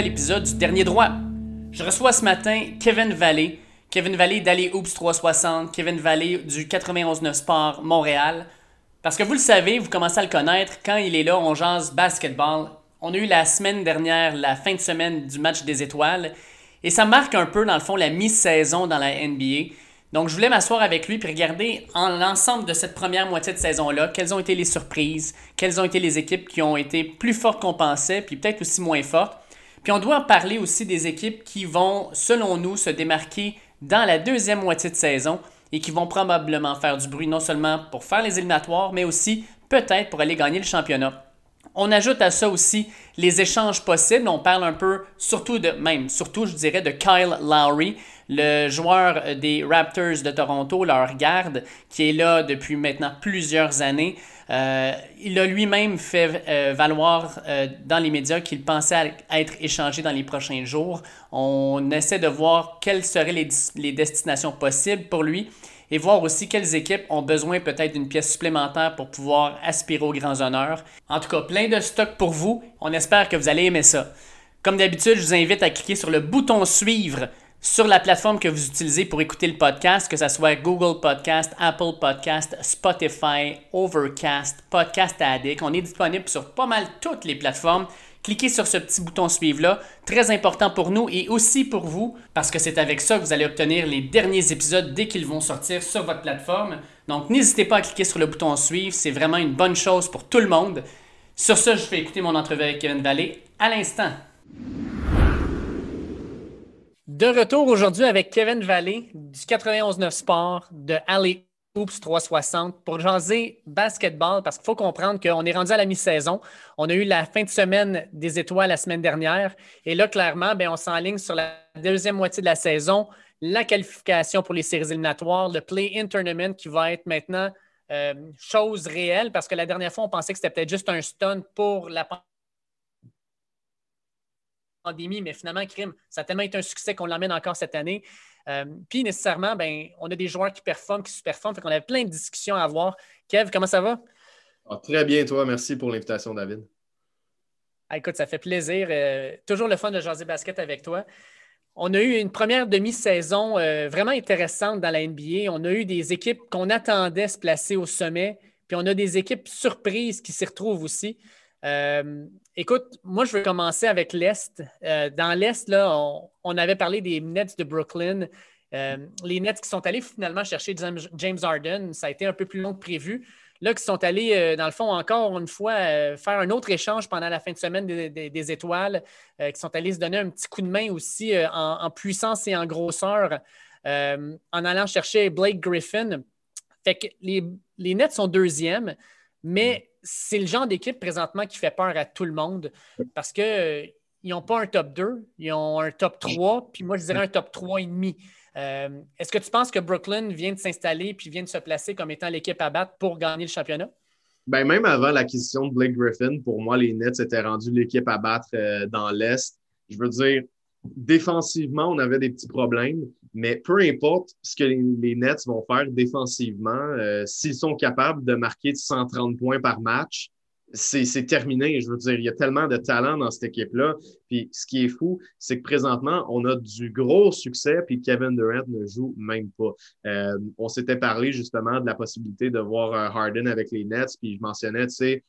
nouvel épisode du Dernier Droit. Je reçois ce matin Kevin Vallée, Kevin Vallée d'Alley Oops 360, Kevin Vallée du 91.9 Sport Montréal. Parce que vous le savez, vous commencez à le connaître, quand il est là, on jase basketball. On a eu la semaine dernière, la fin de semaine du match des étoiles, et ça marque un peu, dans le fond, la mi-saison dans la NBA. Donc, je voulais m'asseoir avec lui et regarder en l'ensemble de cette première moitié de saison-là, quelles ont été les surprises, quelles ont été les équipes qui ont été plus fortes qu'on pensait, puis peut-être aussi moins fortes. Puis on doit parler aussi des équipes qui vont, selon nous, se démarquer dans la deuxième moitié de saison et qui vont probablement faire du bruit non seulement pour faire les éliminatoires, mais aussi peut-être pour aller gagner le championnat. On ajoute à ça aussi les échanges possibles. On parle un peu, surtout de, même, surtout je dirais, de Kyle Lowry, le joueur des Raptors de Toronto, leur garde, qui est là depuis maintenant plusieurs années. Euh, il a lui-même fait euh, valoir euh, dans les médias qu'il pensait être échangé dans les prochains jours. On essaie de voir quelles seraient les, les destinations possibles pour lui et voir aussi quelles équipes ont besoin peut-être d'une pièce supplémentaire pour pouvoir aspirer aux grands honneurs. En tout cas, plein de stock pour vous. On espère que vous allez aimer ça. Comme d'habitude, je vous invite à cliquer sur le bouton suivre sur la plateforme que vous utilisez pour écouter le podcast, que ce soit Google Podcast, Apple Podcast, Spotify, Overcast, Podcast Addict. On est disponible sur pas mal toutes les plateformes. Cliquez sur ce petit bouton suivre-là, très important pour nous et aussi pour vous, parce que c'est avec ça que vous allez obtenir les derniers épisodes dès qu'ils vont sortir sur votre plateforme. Donc n'hésitez pas à cliquer sur le bouton suivre, c'est vraiment une bonne chose pour tout le monde. Sur ce, je fais écouter mon entrevue avec Kevin Vallée à l'instant. De retour aujourd'hui avec Kevin Vallée du 91.9 Sport de Alley Oops 360 pour jaser basketball parce qu'il faut comprendre qu'on est rendu à la mi-saison. On a eu la fin de semaine des étoiles la semaine dernière et là, clairement, bien, on s'enligne sur la deuxième moitié de la saison, la qualification pour les séries éliminatoires, le Play-In Tournament qui va être maintenant euh, chose réelle parce que la dernière fois, on pensait que c'était peut-être juste un stunt pour la pandémie, mais finalement, Crime, ça a tellement été un succès qu'on l'emmène encore cette année. Euh, puis nécessairement, ben, on a des joueurs qui performent, qui super-performent. Fait qu'on avait plein de discussions à avoir. Kev, comment ça va? Ah, très bien, toi. Merci pour l'invitation, David. Ah, écoute, ça fait plaisir. Euh, toujours le fun de jaser basket avec toi. On a eu une première demi-saison euh, vraiment intéressante dans la NBA. On a eu des équipes qu'on attendait se placer au sommet, puis on a des équipes surprises qui s'y retrouvent aussi. Euh, écoute, moi, je veux commencer avec l'Est. Euh, dans l'Est, là, on, avait parlé des Nets de Brooklyn. Euh, les Nets qui sont allés finalement chercher James Harden, ça a été un peu plus long que prévu. Là, qui sont allés, dans le fond, encore une fois, faire un autre échange pendant la fin de semaine des, étoiles, qui sont allés se donner un petit coup de main aussi en, puissance et en grosseur en allant chercher Blake Griffin. Fait que les, les Nets sont deuxièmes, mais c'est le genre d'équipe présentement qui fait peur à tout le monde parce qu'ils euh, n'ont pas un top 2, ils ont un top 3, puis moi, je dirais un top 3,5. Euh, Est-ce que tu penses que Brooklyn vient de s'installer puis vient de se placer comme étant l'équipe à battre pour gagner le championnat? Ben, même avant l'acquisition de Blake Griffin, pour moi, les Nets étaient rendus l'équipe à battre euh, dans l'Est. Je veux dire, défensivement, on avait des petits problèmes. Mais peu importe ce que les, Nets vont faire défensivement, euh, s'ils sont capables de marquer 130 points par match, c'est terminé. Je veux dire, il y a tellement de talent dans cette équipe-là. Puis ce qui est fou, c'est que présentement, on a du gros succès, puis Kevin Durant ne joue même pas. Euh, on s'était parlé justement de la possibilité de voir euh, Harden avec les Nets, puis je mentionnais, tu sais,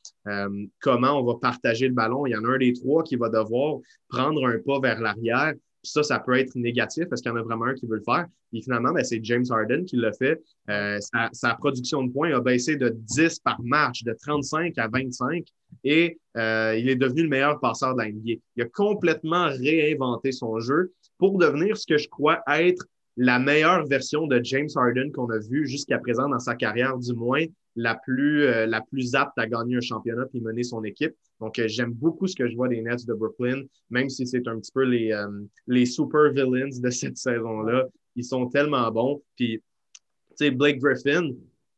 comment on va partager le ballon. Il y en a un des trois qui va devoir prendre un pas vers l'arrière ça, ça peut être négatif parce qu'il y en a vraiment un qui veut le faire. Et finalement, ben, c'est James Harden qui l'a fait. Euh, sa, production de points a baissé de 10 par match, de 35 à 25, et euh, il est devenu le meilleur passeur de la NBA. Il a complètement réinventé son jeu pour devenir ce que je crois être la meilleure version de James Harden qu'on a vu jusqu'à présent dans sa carrière, du moins la plus, euh, la plus apte à gagner un championnat puis mener son équipe. Donc, euh, j'aime beaucoup ce que je vois des Nets de Brooklyn, même si c'est un petit peu les, euh, les super villains de cette saison-là. Ils sont tellement bons. Puis, tu sais, Blake Griffin,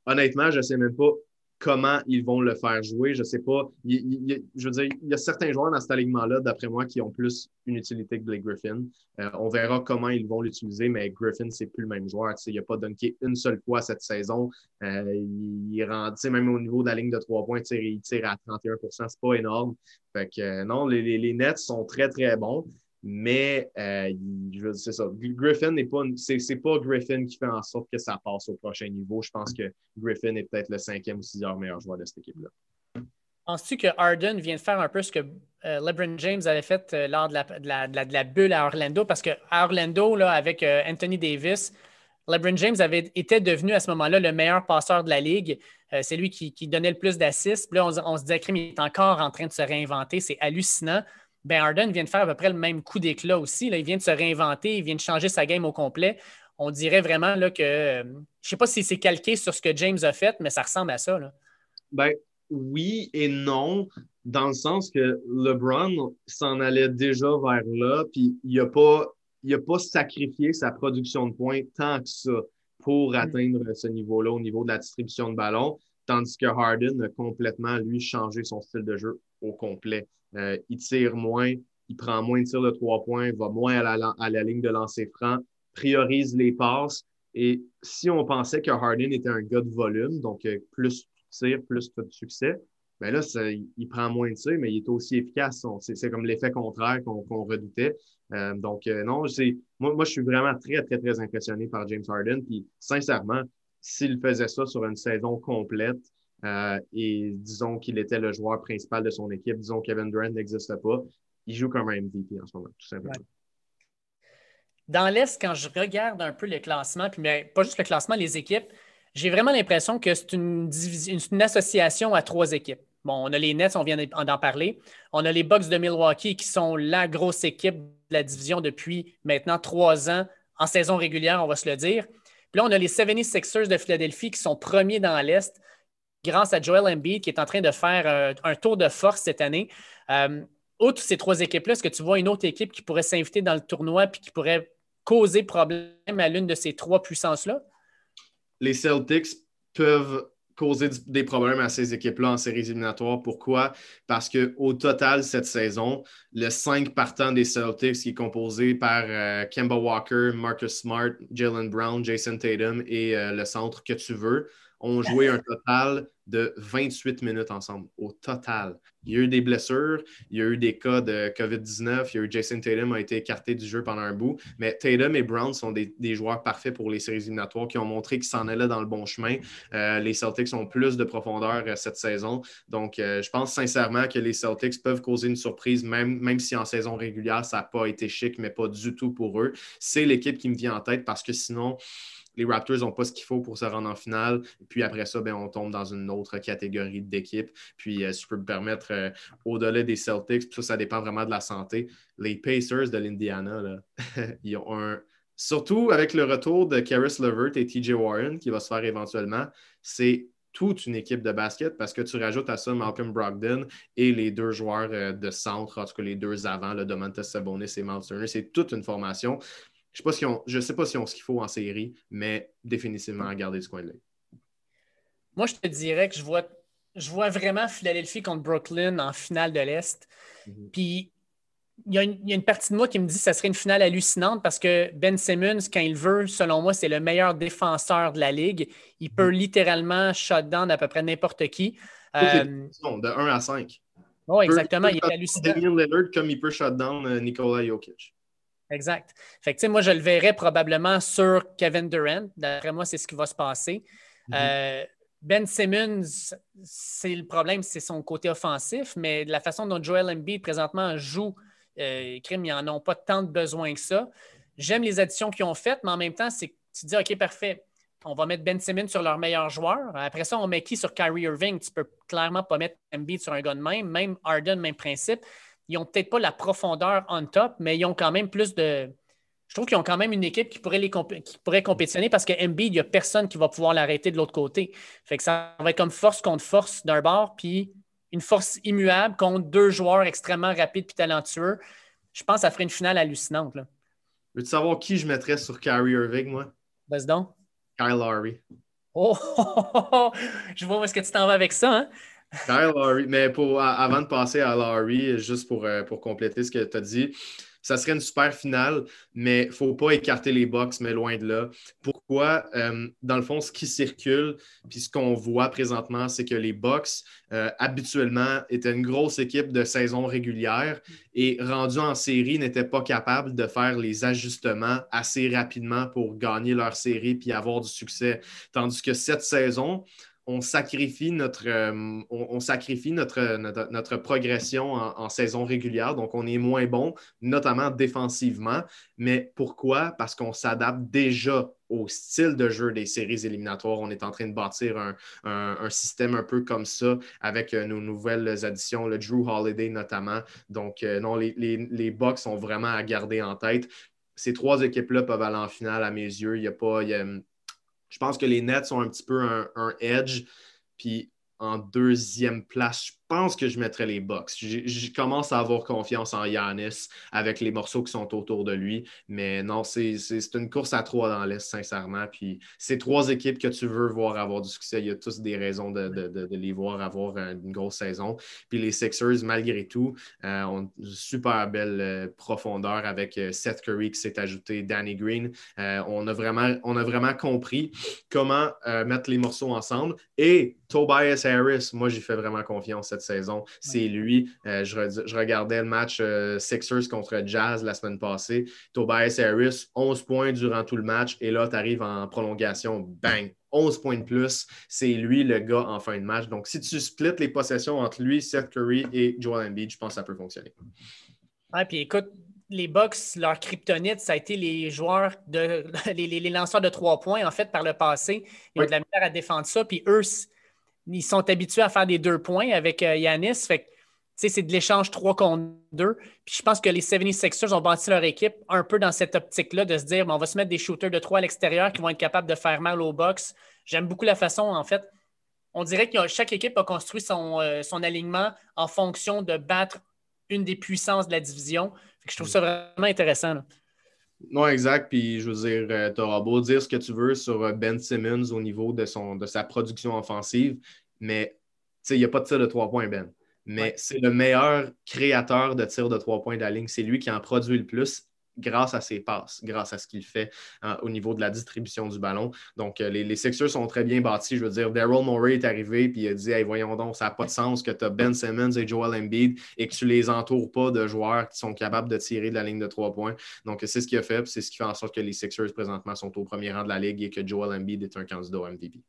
honnêtement, je sais même pas comment ils vont le faire jouer. Je ne sais pas. je veux dire, il y a certains joueurs dans cet alignement-là, d'après moi, qui ont plus une utilité que Blake Griffin. Euh, on verra comment ils vont l'utiliser, mais Griffin, c'est plus le même joueur. il n'a pas dunké une seule fois cette saison. Euh, il, rend, même au niveau de la ligne de trois points, il tire à 31% C'est pas énorme. Fait que euh, non, les Nets sont très, très bons. Mais euh, c'est ça. Griffin n'est pas. C'est, pas Griffin qui fait en sorte que ça passe au prochain niveau. Je pense que Griffin est peut-être le cinquième ou sixième meilleur joueur de cette équipe-là. Penses-tu que Harden vient de faire un peu ce que euh, LeBron James avait fait euh, lors de la, de, la, bulle à Orlando? Parce qu'à Orlando, là, avec Anthony Davis, LeBron James avait été devenu à ce moment-là le meilleur passeur de la ligue. c'est lui qui, donnait le plus d'assists. Là, on, se disait qu'il est encore en train de se réinventer. C'est hallucinant. Ben Harden vient de faire à peu près le même coup d'éclat aussi. Là. Il vient de se réinventer, il vient de changer sa game au complet. On dirait vraiment là, que, euh, je ne sais pas si c'est calqué sur ce que James a fait, mais ça ressemble à ça. Là. Ben, oui et non, dans le sens que LeBron s'en allait déjà vers là, puis il n'a pas, pas sacrifié sa production de points tant que ça pour mm. atteindre ce niveau-là au niveau de la distribution de ballon, tandis que Harden a complètement, lui, changé son style de jeu au complet. Euh, il tire moins, il prend moins de tirs de trois points, va moins à la, ligne de lancer franc, priorise les passes. Et si on pensait que Harden était un gars de volume, donc euh, plus tir, plus de succès, bien là, il, prend moins de tirs, mais il est aussi efficace. C'est comme l'effet contraire qu'on redoutait. Euh, donc, non, moi, je suis vraiment très, très, très impressionné par James Harden. Puis, sincèrement, s'il faisait ça sur une saison complète, euh, et disons qu'il était le joueur principal de son équipe. Disons Kevin Durant n'existe pas. Il joue comme un MVP en ce moment, tout simplement. Dans l'Est, quand je regarde un peu le classement, puis pas juste le classement, les équipes, j'ai vraiment l'impression que c'est une, une, association à trois équipes. Bon, on a les Nets, on vient d'en parler. On a les Bucks de Milwaukee qui sont la grosse équipe de la division depuis maintenant trois ans en saison régulière, on va se le dire. Puis là, on a les 76ers de Philadelphie qui sont premiers dans l'Est grâce à Joel Embiid qui est en train de faire euh, un tour de force cette année. Euh, outre ces trois équipes-là, est-ce que tu vois une autre équipe qui pourrait s'inviter dans le tournoi et qui pourrait causer problème à l'une de ces trois puissances-là? Les Celtics peuvent causer des problèmes à ces équipes-là en séries éliminatoires. Pourquoi? Parce qu'au total, cette saison, le 5 partant des Celtics, qui est composé par euh, Kemba Walker, Marcus Smart, Jalen Brown, Jason Tatum et le centre que tu veux, ont joué un total de 28 minutes ensemble, au total. Il y a eu des blessures, il y a eu des cas de COVID-19, il y a eu Jason Tatum a été écarté du jeu pendant un bout, mais Tatum et Brown sont des, joueurs parfaits pour les séries éliminatoires qui ont montré qu'ils s'en allaient dans le bon chemin. Euh, les Celtics ont plus de profondeur euh, cette saison, donc euh, je pense sincèrement que les Celtics peuvent causer une surprise, même, même si en saison régulière, ça n'a pas été chic, mais pas du tout pour eux. C'est l'équipe qui me vient en tête parce que sinon, les Raptors n'ont pas ce qu'il faut pour se rendre en finale. Puis après ça, ben, on tombe dans une autre catégorie d'équipe. Puis, euh, si je peux me permettre, euh, au-delà des Celtics, ça, ça dépend vraiment de la santé. Les Pacers de l'Indiana, ils ont un. Surtout avec le retour de Karis Levert et TJ Warren, qui va se faire éventuellement, c'est toute une équipe de basket parce que tu rajoutes à ça Malcolm Brogdon et les deux joueurs euh, de centre, en tout cas les deux avant, le Domantas Sabonis et Miles Turner. C'est toute une formation. Je ne sais pas si on ce qu'il faut en série, mais définitivement à garder ce coin de l'œil. Moi, je te dirais que je vois, je vois vraiment Philadelphie contre Brooklyn en finale de l'Est. Mhm. Puis, il y, a une, partie de moi qui me dit que ça serait une finale hallucinante parce que Ben Simmons, quand il veut, selon moi, c'est le meilleur défenseur de la ligue. Il peut mhm. littéralement shut down à peu près n'importe qui. Euh, de 1 à 5. Oui, exactement. Il, est hallucinant. Lillard comme il peut shut down euh, Nikola Jokic. Exact. Fait que, moi, je le verrais probablement sur Kevin Durant. D'après moi, c'est ce qui va se passer. Mhm. Euh, ben Simmons, c'est le problème, c'est son côté offensif, mais de la façon dont Joel Embiid présentement joue, euh, ils n'en ont pas tant de besoin que ça. J'aime les additions qu'ils ont faites, mais en même temps, c'est tu dis OK, parfait, on va mettre Ben Simmons sur leur meilleur joueur. Après ça, on met qui sur Kyrie Irving? Tu peux clairement pas mettre Embiid sur un gars de même, même Harden, même principe ils n'ont peut-être pas la profondeur on top, mais ils ont quand même plus de. Je trouve qu'ils ont quand même une équipe qui pourrait, les qui pourrait compétitionner parce que MB, il n'y a personne qui va pouvoir l'arrêter de l'autre côté. Fait que ça va être comme force contre force d'un bord, puis une force immuable contre deux joueurs extrêmement rapides et talentueux. Je pense que ça ferait une finale hallucinante. Veux-tu savoir qui je mettrais sur Kyrie Irving, moi? Vas-y donc. Kyle Lowry. Oh, je vois où est-ce que tu t'en vas avec ça. Hein? Mais pour, avant de passer à Lowry, juste pour, euh, pour compléter ce que tu as dit, ça serait une super finale, mais il ne faut pas écarter les box, mais loin de là. Pourquoi? Euh, dans le fond, ce qui circule, puis ce qu'on voit présentement, c'est que les box, euh, habituellement, étaient une grosse équipe de saison régulière et rendus en série, n'étaient pas capables de faire les ajustements assez rapidement pour gagner leur série puis avoir du succès. Tandis que cette saison, on sacrifie notre, euh, notre, progression en, saison régulière. Donc, on est moins bon, notamment défensivement. Mais pourquoi? Parce qu'on s'adapte déjà au style de jeu des séries éliminatoires. On est en train de bâtir un, système un peu comme ça avec euh, nos nouvelles additions, le Drew Holiday notamment. Donc, euh, non, les, les, les sont vraiment à garder en tête. Ces trois équipes-là peuvent aller en finale à mes yeux. Il n'y a pas. Je pense que les Nets ont un petit peu un, un edge. Puis en deuxième place, je pense que je mettrais les Bucks. Je, commence à avoir confiance en Yanis avec les morceaux qui sont autour de lui. Mais non, c'est une course à trois dans l'Est, sincèrement. Puis ces trois équipes que tu veux voir avoir du succès, il y a tous des raisons de, les voir avoir une grosse saison. Puis les Sixers, malgré tout, euh, ont une super belle euh, profondeur avec euh, Seth Curry qui s'est ajouté, Danny Green. on, a vraiment, on a vraiment compris comment mettre les morceaux ensemble. Et Tobias Harris, moi, j'y fais vraiment confiance cette saison. C'est lui. Euh, je, regardais le match euh, Sixers contre Jazz la semaine passée. Tobias Harris, 11 points durant tout le match. Et là, tu arrives en prolongation, bang, 11 points de plus. C'est lui le gars en fin de match. Donc, si tu splits les possessions entre lui, Seth Curry et Joel Embiid, je pense que ça peut fonctionner. Ouais, puis écoute, les Bucks, leur kryptonite, ça a été les joueurs, de, les, lanceurs de trois points, en fait, par le passé. Ils ont de la misère à défendre ça. Puis eux, ils sont habitués à faire des deux points avec euh, Yanis. Fait c'est de l'échange 3 contre 2. Puis je pense que les 76ers ont bâti leur équipe un peu dans cette optique-là de se dire on va se mettre des shooters de 3 à l'extérieur qui vont être capables de faire mal au box. J'aime beaucoup la façon, en fait. On dirait que chaque équipe a construit son, euh, son alignement en fonction de battre une des puissances de la division. je trouve ça vraiment intéressant. Non, exact. Puis je veux dire, euh, tu auras beau dire ce que tu veux sur euh, Ben Simmons au niveau de, son, de sa production offensive, mais il n'y a pas de tir de trois points, Ben. Mais c'est le meilleur créateur de tir de trois points de la ligne. C'est lui qui en produit le plus grâce à ses passes, grâce à ce qu'il fait hein, au niveau de la distribution du ballon. Donc, euh, les, les, Sixers sont très bien bâtis. Je veux dire, Daryl Morey est arrivé et il a dit hey, voyons donc, ça n'a pas de sens que tu as Ben Simmons et Joel Embiid et que tu les entoures pas de joueurs qui sont capables de tirer de la ligne de trois points. Donc, c'est ce qu'il a fait, c'est ce qui fait en sorte que les Sixers présentement sont au premier rang de la ligue et que Joel Embiid est un candidat au MVP.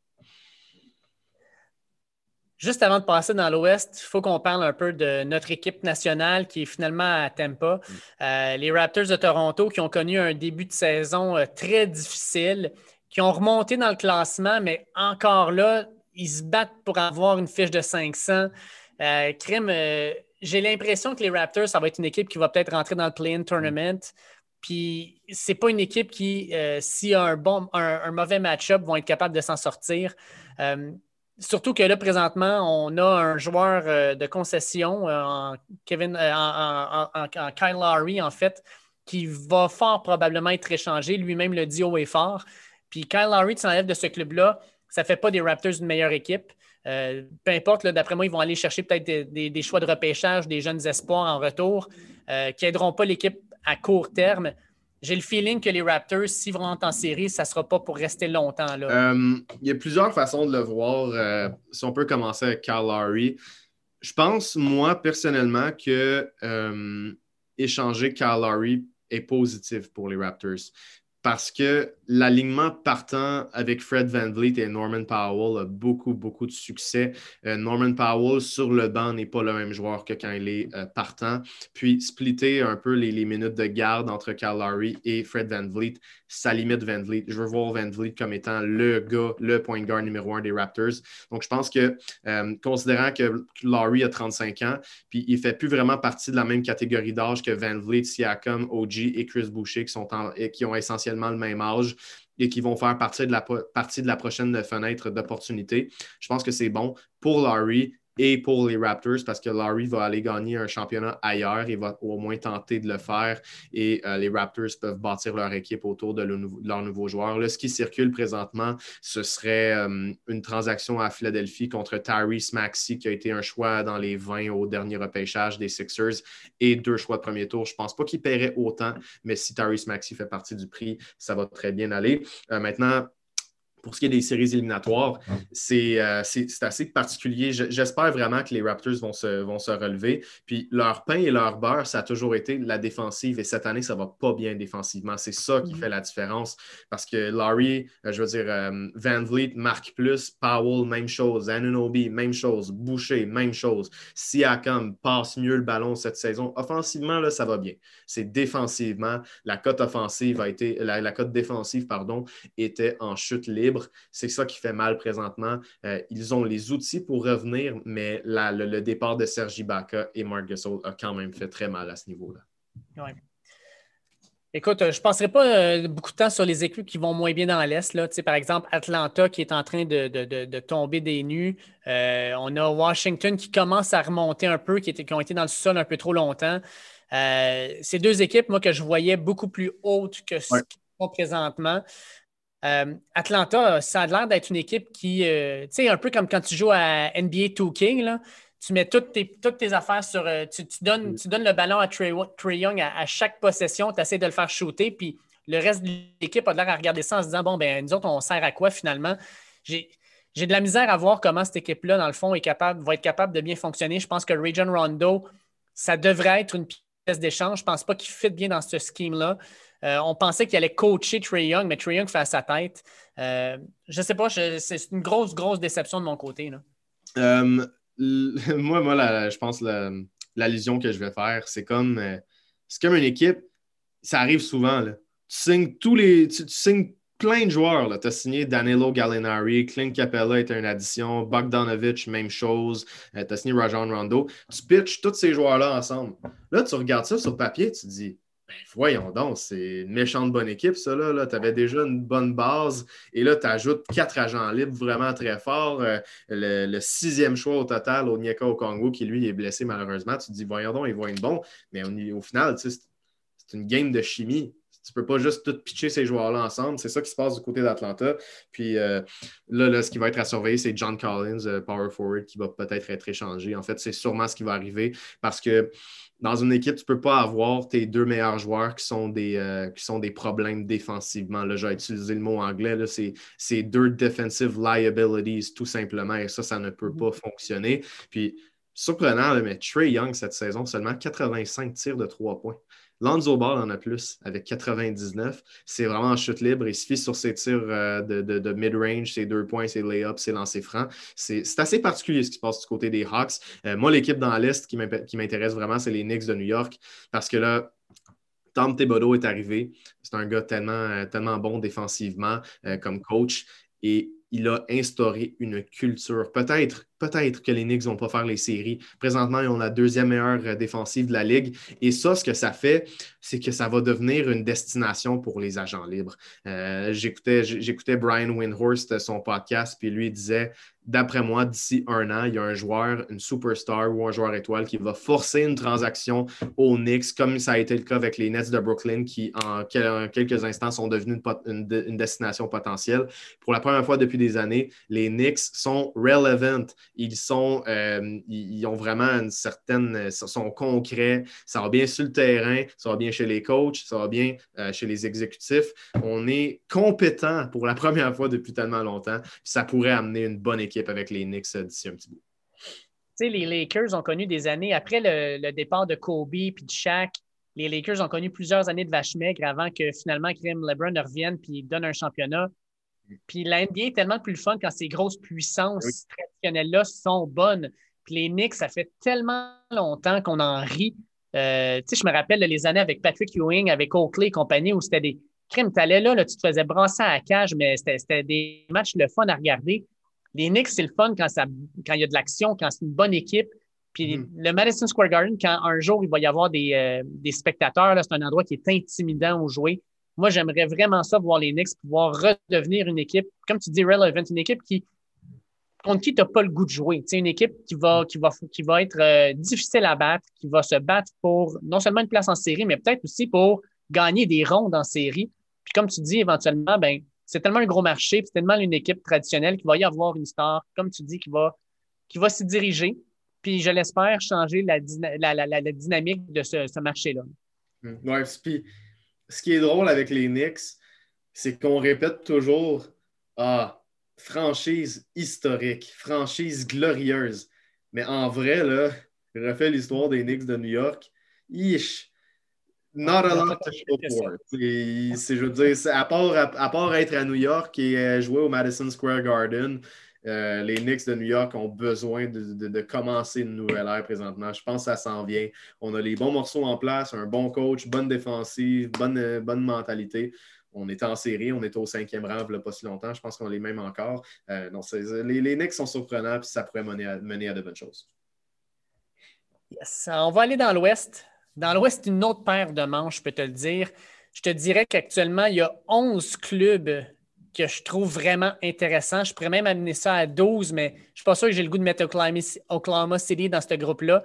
Juste avant de passer dans l'Ouest, il faut qu'on parle un peu de notre équipe nationale qui est finalement à Tampa. Mm. Euh, les Raptors de Toronto qui ont connu un début de saison euh, très difficile, qui ont remonté dans le classement, mais encore là, ils se battent pour avoir une fiche de 500. Euh, crime, j'ai l'impression que les Raptors, ça va être une équipe qui va peut-être rentrer dans le play-in tournament. Puis c'est pas une équipe qui, s'il y a un, bon, un, mauvais match-up, vont être capables de s'en sortir. Surtout que là, présentement, on a un joueur euh, de concession, euh, Kevin, euh, Kyle Lowry, en fait, qui va fort probablement être échangé. Lui-même le dit haut et fort. Puis Kyle Lowry, tu enlèves de ce club-là, ça ne fait pas des Raptors une meilleure équipe. peu importe, d'après moi, ils vont aller chercher peut-être des, choix de repêchage, des jeunes espoirs en retour, qui n'aideront pas l'équipe à court terme j'ai le feeling que les Raptors, s'ils vont en série, ça ne sera pas pour rester longtemps. Euh, il y a plusieurs façons de le voir. Euh, si on peut commencer avec Kyle Lowry. Je pense, moi, personnellement, que euh, échanger Kyle Lowry est positif pour les Raptors parce que l'alignement partant avec Fred Van Vliet et Norman Powell a beaucoup, beaucoup de succès. Euh, Norman Powell sur le banc n'est pas le même joueur que quand il est euh, partant. Puis splitter un peu les, minutes de garde entre Lowry et Fred Van Vliet, ça limite Van Vliet. Je veux voir Van Vliet comme étant le gars, le point guard numéro un des Raptors. Donc je pense que, euh, considérant que Lowry a 35 ans, puis il ne fait plus vraiment partie de la même catégorie d'âge que Van Vliet, Siakam, OG et Chris Boucher qui, sont qui ont essentiellement le même âge et qui vont faire partie de la, partie de la prochaine fenêtre d'opportunité. Je pense que c'est bon pour Laurie et pour les Raptors parce que Larry va aller gagner un championnat ailleurs. Il va au moins tenter de le faire et euh, les Raptors peuvent bâtir leur équipe autour de, leur nouveau joueur. Là, ce qui circule présentement, ce serait euh, une transaction à Philadelphie contre Tyrese Maxey qui a été un choix dans les 20 au dernier repêchage des Sixers et deux choix de premier tour. Je ne pense pas qu'il paierait autant, mais si Tyrese Maxey fait partie du prix, ça va très bien aller. Euh, maintenant, pour ce qui est des séries éliminatoires, euh, c'est assez particulier. J'espère vraiment que les Raptors vont se, vont se relever. Puis leur pain et leur beurre, ça a toujours été la défensive. Et cette année, ça ne va pas bien défensivement. C'est ça qui mm-hmm. fait la différence. Parce que Laurie, euh, je veux dire, euh, Van Vliet marque plus, Powell, même chose, Anunobi, même chose, Boucher, même chose. Siakam passe mieux le ballon cette saison. Offensivement, là, ça va bien. C'est défensivement. La cote offensive a été, la, la cote défensive, pardon, était en chute libre. C'est ça qui fait mal présentement. Euh, ils ont les outils pour revenir, mais le, départ de Sergi Baca et Mark Gasol a quand même fait très mal à ce niveau-là. Écoute, je ne passerai pas euh, beaucoup de temps sur les équipes qui vont moins bien dans l'Est. Par exemple, Atlanta qui est en train de, tomber des nues. Euh, on a Washington qui commence à remonter un peu, qui, qui ont été dans le sol un peu trop longtemps. ces deux équipes, moi, que je voyais beaucoup plus hautes que ce qu'ils font présentement. Euh, Atlanta, ça a l'air d'être une équipe qui, euh, tu sais, un peu comme quand tu joues à NBA 2K, là, tu mets toutes tes, toutes tes affaires sur. Euh, tu, donnes, tu donnes le ballon à Trey, Young à, chaque possession, tu essaies de le faire shooter, puis le reste de l'équipe a l'air à regarder ça en se disant bon, ben nous autres, on sert à quoi finalement? J'ai. de la misère à voir comment cette équipe-là, dans le fond, est capable, va être capable de bien fonctionner. Je pense que Region Rondo, ça devrait être une pièce d'échange. Je ne pense pas qu'il fit bien dans ce scheme-là. Euh, on pensait qu'il allait coacher Trey Young, mais Trey Young fait à sa tête. Euh, je ne sais pas, c'est une grosse, grosse déception de mon côté. Euh, moi, moi je pense que l'allusion que je vais faire, c'est comme, comme une équipe, ça arrive souvent. Tu signes tous les. Tu, signes plein de joueurs. Tu as signé Danilo Gallinari, Clint Capella était une addition, Bogdanovich, même chose. tu as signé Rajon Rondo. Tu pitches tous ces joueurs-là ensemble. Là, tu regardes ça sur papier, tu te dis ben, voyons donc, c'est une méchante bonne équipe, ça. Là, Tu avais déjà une bonne base et là, tu ajoutes quatre agents libres vraiment très forts. Euh, le, sixième choix au total, au Onyeka au Congo, qui lui est blessé malheureusement. Tu te dis, voyons donc, il voit une bon. Mais au, final, c'est une game de chimie. Tu ne peux pas juste tout pitcher ces joueurs-là ensemble. C'est ça qui se passe du côté d'Atlanta. Puis euh, là, ce qui va être à surveiller, c'est John Collins, euh, power forward, qui va peut-être être échangé. En fait, c'est sûrement ce qui va arriver parce que dans une équipe, tu ne peux pas avoir tes deux meilleurs joueurs qui sont des, euh, qui sont des problèmes défensivement. Là, j'ai utilisé le mot anglais, c'est deux defensive liabilities, tout simplement, et ça, ça ne peut pas fonctionner. Puis, surprenant, mais Trey Young, cette saison, seulement 85 tirs de trois points. Lonzo Ball en a plus avec 99. C'est vraiment en chute libre. Il se sur ses tirs euh, de, mid-range, ses deux points, ses lay-ups, ses lancers francs. C'est assez particulier ce qui se passe du côté des Hawks. Euh, moi, l'équipe dans l'Est qui m'intéresse vraiment, c'est les Knicks de New York parce que là, Tom Thibodeau est arrivé. C'est un gars tellement, euh, tellement bon défensivement comme coach. Et il a instauré une culture. Peut-être peut-être que les Knicks ne vont pas faire les séries. Présentement, ils ont la deuxième meilleure euh, défensive de la Ligue. Et ça, ce que ça fait, c'est que ça va devenir une destination pour les agents libres. Euh, j'écoutais Brian Windhorst, son podcast, puis lui disait d'après moi, d'ici un an, il y a un joueur, une superstar ou un joueur étoile qui va forcer une transaction aux Knicks, comme ça a été le cas avec les Nets de Brooklyn, qui en, quelques instants sont devenus une, une, destination potentielle. Pour la première fois depuis des années, les Knicks sont relevant ils sont, euh, ils, ont vraiment une certaine, sont concrets, ça va bien sur le terrain, ça va bien chez les coachs, ça va bien euh, chez les exécutifs. On est compétent pour la première fois depuis tellement longtemps. ça pourrait amener une bonne équipe avec les Knicks euh, d'ici un petit bout. Tu sais, les Lakers ont connu des années, après le, départ de Kobe puis de Shaq, les Lakers ont connu plusieurs années de vache maigre avant que finalement Krim LeBron revienne puis donne un championnat. Puis la NBA est tellement plus fun quand ces grosses puissances sont bonnes. Puis les Knicks, ça fait tellement longtemps qu'on en rit. Euh, tu sais, je me rappelle les années avec Patrick Ewing, avec Oakley et compagnie, où c'était des crimes. Tu allais là, là, tu te faisais brasser à la cage, mais c'était des matchs le fun à regarder. Les Knicks, c'est le fun quand, il y a de l'action, quand c'est une bonne équipe. Puis mm. le Madison Square Garden, quand un jour il va y avoir des, euh, des spectateurs, c'est un endroit qui est intimidant où jouer. Moi, j'aimerais vraiment ça voir les Knicks pouvoir redevenir une équipe, comme tu dis, relevant, une équipe qui, contre qui tu n'as pas le goût de jouer. C'est une équipe qui va, qui va, qui va être euh, difficile à battre, qui va se battre pour non seulement une place en série, mais peut-être aussi pour gagner des rondes en série. Puis comme tu dis, éventuellement, ben, c'est tellement un gros marché, c'est tellement une équipe traditionnelle qu'il va y avoir une star, comme tu dis, qui va, qui va s'y diriger. Puis je l'espère changer la, la, dynamique de ce, marché-là. Oui, puis ce qui est drôle avec les Knicks, c'est qu'on répète toujours Ah, franchise historique, franchise glorieuse. Mais en vrai, là, je refais l'histoire des Knicks de New York. Ish, not a lot to show for. C'est, je veux dire, à part, à, part, être à New York et euh, jouer au Madison Square Garden, euh, les Knicks de New York ont besoin de, commencer une nouvelle ère présentement. Je pense que ça s'en vient. On a les bons morceaux en place, un bon coach, bonne défensive, bonne, bonne mentalité on était en série, on était au cinquième rang a pas si longtemps. Je pense qu'on les même encore. Euh, les, les Knicks sont surprenants, puis ça pourrait mener à, de bonnes choses. Yes. On va aller dans l'Ouest. Dans l'Ouest, une autre paire de manches, je peux te le dire. Je te dirais qu'actuellement, il y a 11 clubs que je trouve vraiment intéressants. Je pourrais même amener ça à 12, mais je ne suis pas sûr que j'ai le goût de mettre Oklahoma City dans ce groupe-là.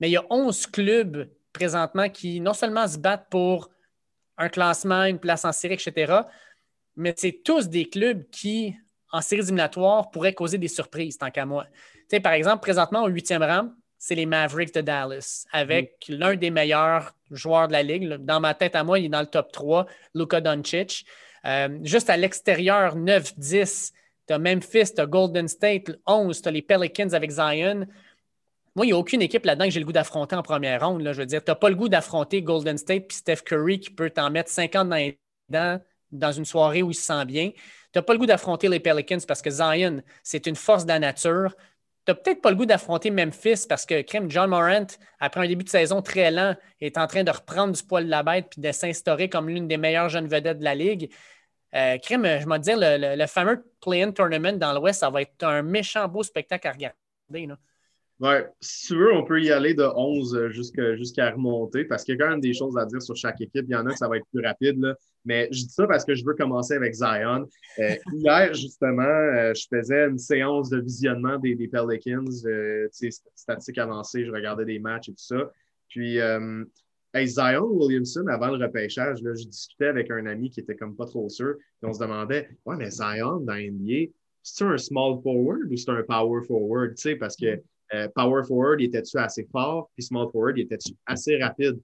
Mais il y a 11 clubs présentement qui non seulement se battent pour un classement, une place en série, etc. Mais c'est tous des clubs qui, en séries éliminatoires, pourraient causer des surprises, tant qu'à moi. Tu sais, par exemple, présentement, au huitième rang, c'est les Mavericks de Dallas, avec mm. l'un des meilleurs joueurs de la Ligue. Dans ma tête à moi, il est dans le top 3, Luka Doncic. Euh, juste à l'extérieur, 9-10, tu as Memphis, tu as Golden State, 11, tu as les Pelicans avec Zion. Moi, il n'y a aucune équipe là-dedans que j'ai le goût d'affronter en première ronde. Je veux dire, tu n'as pas le goût d'affronter Golden State puis Steph Curry qui peut t'en mettre 50 dans les dans une soirée où il se sent bien. Tu n'as pas le goût d'affronter les Pelicans parce que Zion, c'est une force de la nature. Tu n'as peut-être pas le goût d'affronter Memphis parce que Crème John Morant, après un début de saison très lent, est en train de reprendre du poil de la bête puis de s'instaurer comme l'une des meilleures jeunes vedettes de la Ligue. Euh, je vais te dire, le, fameux Play-in Tournament dans l'Ouest, ça va être un méchant beau spectacle à regarder. Là. Ouais, si tu veux, on peut y aller de 11 euh, jusqu'à remonter parce qu'il y a quand même des choses à dire sur chaque équipe. Il y en a que ça va être plus rapide, là. mais je dis ça parce que je veux commencer avec Zion. Euh, hier, justement, euh, je faisais une séance de visionnement des, des Pelicans, euh, statistique avancée, je regardais des matchs et tout ça. Puis, Zion Williamson, avant le repêchage, là, je discutais avec un ami qui était comme pas trop sûr, et on se demandait Ouais, mais Zion dans NBA, c'est un small forward ou c'est un power forward? Parce que euh, power forward, il était-tu assez fort? Puis small forward, il était-tu assez rapide?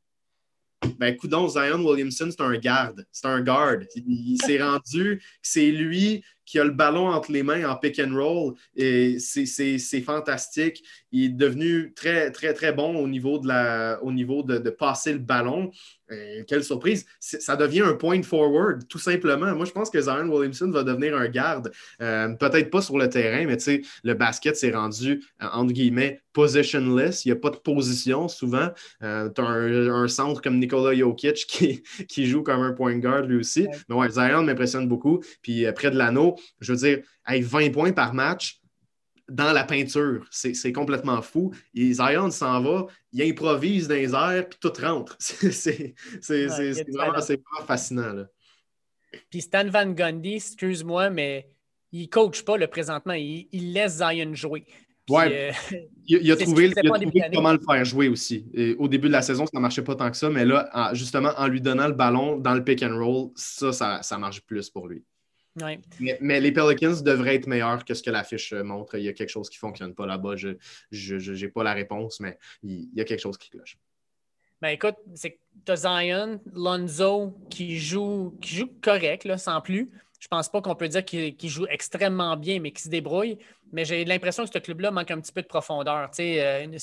Ben, coudon, Zion Williamson, c'est un garde. C'est un guard. Il, s'est rendu, c'est lui qui a le ballon entre les mains en pick and roll. Et c'est fantastique. Il est devenu très, très, très bon au niveau de, la, au niveau de, de passer le ballon. Euh, quelle surprise. Ça devient un point forward, tout simplement. Moi, je pense que Zion Williamson va devenir un garde. Euh, peut-être pas sur le terrain, mais tu sais, le basket s'est rendu, euh, entre guillemets, positionless. Il n'y a pas de position souvent. tu as un, centre comme Nikola Jokic qui, qui joue comme un point guard lui aussi. Mais ouais, Zion m'impressionne beaucoup. Puis près de l'anneau, je veux dire, avec 20 points par match, dans la peinture. C'est complètement fou. Et Zion s'en va, il improvise dans les airs, puis tout rentre. C'est vraiment, fascinant. Là. Puis Stan Van Gundy, excuse-moi, mais il ne coach pas le présentement. Il, laisse Zion jouer. ouais. Euh, il, a trouvé, comment le faire jouer aussi. au début de la saison, ça ne marchait pas tant que ça, mais là, justement, en lui donnant le ballon dans le pick and roll, ça, ça, ça marche plus pour lui. Mais, les Pelicans devraient être meilleurs que ce que l'affiche montre. Il y a quelque chose qui ne fonctionne pas là-bas. Je n'ai pas la réponse, mais il, y a quelque chose qui cloche. Ben écoute, c'est tu as Zion, Lonzo qui joue, qui joue correct, là, sans plus. Je pense pas qu'on peut dire qu'il joue extrêmement bien, mais qu'il se débrouille. Mais j'ai l'impression que ce club-là manque un petit peu de profondeur. Euh, il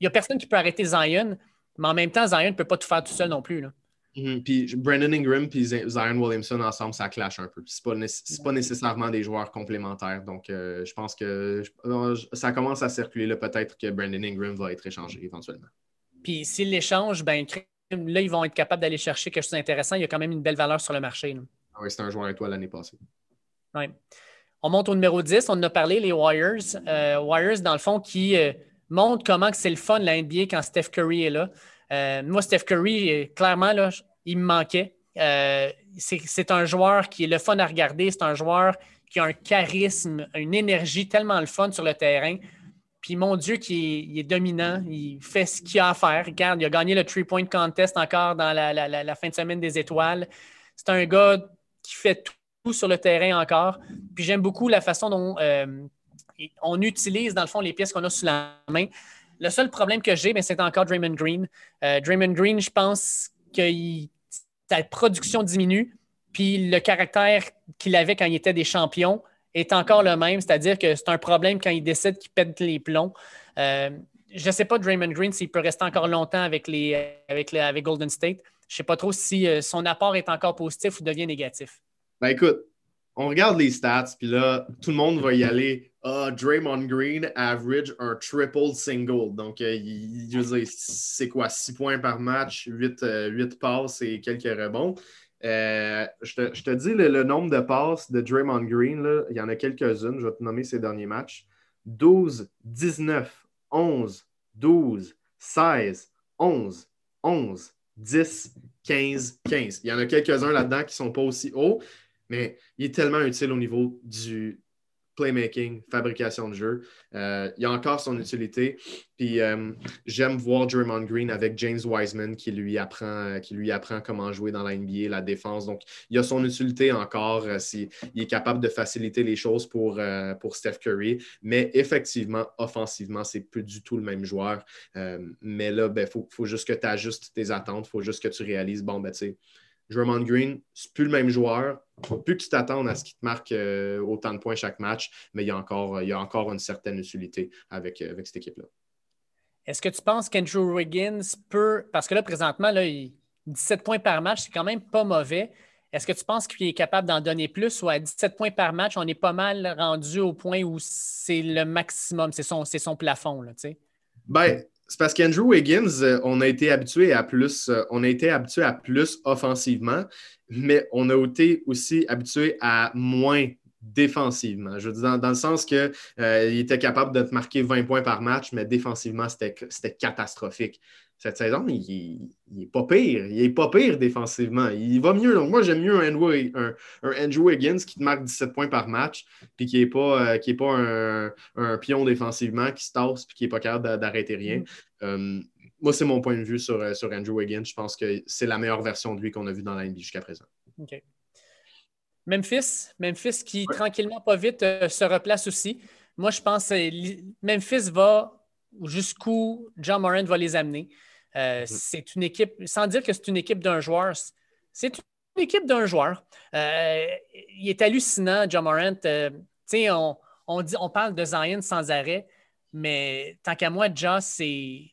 n'y a personne qui peut arrêter Zion, mais en même temps, Zion ne peut pas tout faire tout seul non plus. Là. Mhm. Puis Brandon Ingram et Zion Williamson ensemble, ça clash un peu. Ce n'est pas, nécessairement des joueurs complémentaires. Donc, euh, je pense que ça commence à circuler. Peut-être que Brandon Ingram va être échangé éventuellement. Puis s'il l'échange, ben, là, ils vont être capables d'aller chercher quelque chose d'intéressant. Il y a quand même une belle valeur sur le marché. Ah oui, c'est un joueur étoile l'année passée. Oui. On monte au numéro 10. On en a parlé, les Warriors. Euh, Warriors, dans le fond, qui euh, montrent comment c'est le fun, la NBA, quand Steph Curry est là. Euh, moi, Steph Curry, clairement, là, il me manquait. Euh, c'est un joueur qui est le fun à regarder. C'est un joueur qui a un charisme, une énergie tellement le fun sur le terrain. Puis mon Dieu, qui est, dominant, il fait ce qu'il a à faire. Regarde, il a gagné le three-point contest encore dans la, fin de semaine des étoiles. C'est un gars qui fait tout sur le terrain encore. Puis j'aime beaucoup la façon dont euh, on utilise, dans le fond, les pièces qu'on a sous la main. Le seul problème que j'ai, ben, c'est encore Draymond Green. Euh, Draymond Green, je pense que sa production diminue, puis le caractère qu'il avait quand il était des champions est encore le même, c'est-à-dire que c'est un problème quand il décide qu'il pète les plombs. Euh, je ne sais pas, Draymond Green, s'il peut rester encore longtemps avec, les, avec, avec Golden State. Je ne sais pas trop si euh, son apport est encore positif ou devient négatif. Ben écoute, on regarde les stats, puis là, tout le monde va y aller. Ah, Draymond Green average un triple single. Donc, euh, c'est quoi? 6 points par match, 8, 8 passes et quelques rebonds. Euh, je, te, dis le, nombre de passes de Draymond Green, il y en a quelques-unes, je vais te nommer ces derniers matchs. 12, 19, 11, 12, 16, 11, 11, 10, 15, 15. Il y en a quelques-uns là-dedans qui ne sont pas aussi hauts, mais il est tellement utile au niveau du, playmaking, fabrication de jeu. Euh, il a encore son utilité. Puis euh, j'aime voir Draymond Green avec James Wiseman qui lui apprend, qui lui apprend comment jouer dans la NBA, la défense. Donc, il a son utilité encore euh, s'il est capable de faciliter les choses pour, pour Steph Curry. Mais effectivement, offensivement, c'est plus du tout le même joueur. mais là, il ben, faut, faut, juste que tu ajustes tes attentes. Il faut juste que tu réalises, bon, ben, tu sais, Draymond Green, c'est plus le même joueur. Il ne faut plus que tu t'attendes à ce qu'il te marque euh, autant de points chaque match, mais il y a encore, il y a encore une certaine utilité avec, euh, avec cette équipe-là. Est-ce que tu penses qu'Andrew Wiggins peut. Parce que là, présentement, là, 17 points par match, c'est quand même pas mauvais. Est-ce que tu penses qu'il est capable d'en donner plus? Ou à 17 points par match, on est pas mal rendu au point où c'est le maximum, c'est son, son plafond, là, tu sais? Ben, c'est parce qu'Andrew Wiggins, euh, on a été habitué à plus, euh, on a été habitué à plus offensivement, mais on a été aussi habitué à moins défensivement. Je veux dire, dans, le sens qu'il euh, était capable de te marquer 20 points par match, mais défensivement, c'était catastrophique cette saison, il, n'est pas pire. Il est pas pire défensivement. Il va mieux. Donc, moi, j'aime mieux un Andrew, Higgins qui te marque 17 points par match, puis qui n'est pas, euh, pas un, pion défensivement, qui se tasse, puis qui n'est pas capable d'arrêter rien. Mm. Euh, moi, c'est mon point de vue sur, euh, sur Andrew Higgins. Je pense que c'est la meilleure version de lui qu'on a vu dans la NBA jusqu'à présent. OK. Memphis, Memphis qui, tranquillement, pas vite, se replace aussi. Moi, je pense que Memphis va jusqu'où John Moran va les amener. Euh, mm. c'est une équipe, sans dire que c'est une équipe d'un joueur, c'est une équipe d'un joueur. Euh, il est hallucinant, John Morant. Euh, on, on, dit, on parle de Zion sans arrêt, mais tant qu'à moi, John, c'est,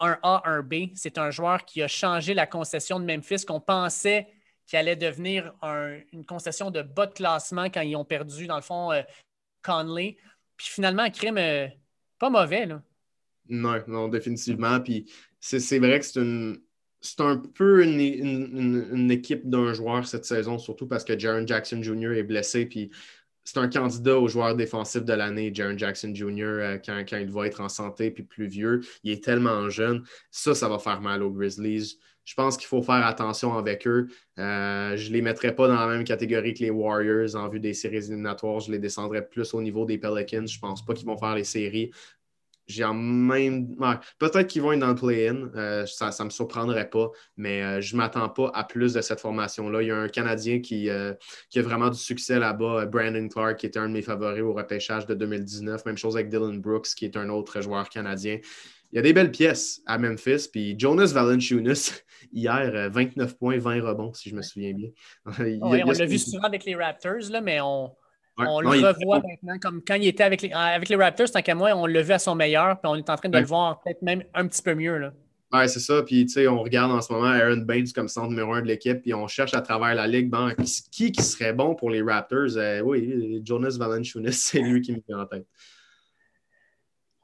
un A, un B. C'est un joueur qui a changé la concession de Memphis qu'on pensait qu'il allait devenir une concession de bas de classement quand ils ont perdu, dans le fond, Conley. Puis finalement, crime, pas mauvais. Là. Non, non, définitivement. Puis c'est vrai que c'est une. Un peu une, équipe d'un joueur cette saison, surtout parce que Jaron Jackson Jr. est blessé. Puis c'est un candidat au joueur défensif de l'année, Jaron Jackson Jr., euh, quand, quand, il va être en santé puis plus vieux. Il est tellement jeune. Ça, ça va faire mal aux Grizzlies. Je pense qu'il faut faire attention avec eux. Euh, je ne les mettrai pas dans la même catégorie que les Warriors en vue des séries éliminatoires. Je les descendrai plus au niveau des Pelicans. Je ne pense pas qu'ils vont faire les séries. J'ai même. Peut-être qu'ils vont être dans le play-in. Euh, ça ne me surprendrait pas, mais euh, je ne m'attends pas à plus de cette formation-là. Il y a un Canadien qui, euh, qui a vraiment du succès là-bas, Brandon Clark, qui était un de mes favoris au repêchage de 2019. Même chose avec Dylan Brooks, qui est un autre joueur canadien. Il y a des belles pièces à Memphis. Puis Jonas Valanciunas, hier, 29 points, 20 rebonds, si je me souviens bien. on l'a vu souvent avec les Raptors, là, mais on on le revoit maintenant, comme quand il était avec les, avec les Raptors, tant qu'à moi, on l'a vu à son meilleur, puis on est en train de le voir peut-être même un petit peu mieux. Là. Ouais, c'est ça. Puis, tu sais, on regarde en ce moment Aaron Baines comme centre numéro un de l'équipe, puis on cherche à travers la ligue, bon, qui, qui serait bon pour les Raptors? Euh, oui, Jonas Valanciunas, c'est lui qui me vient en tête.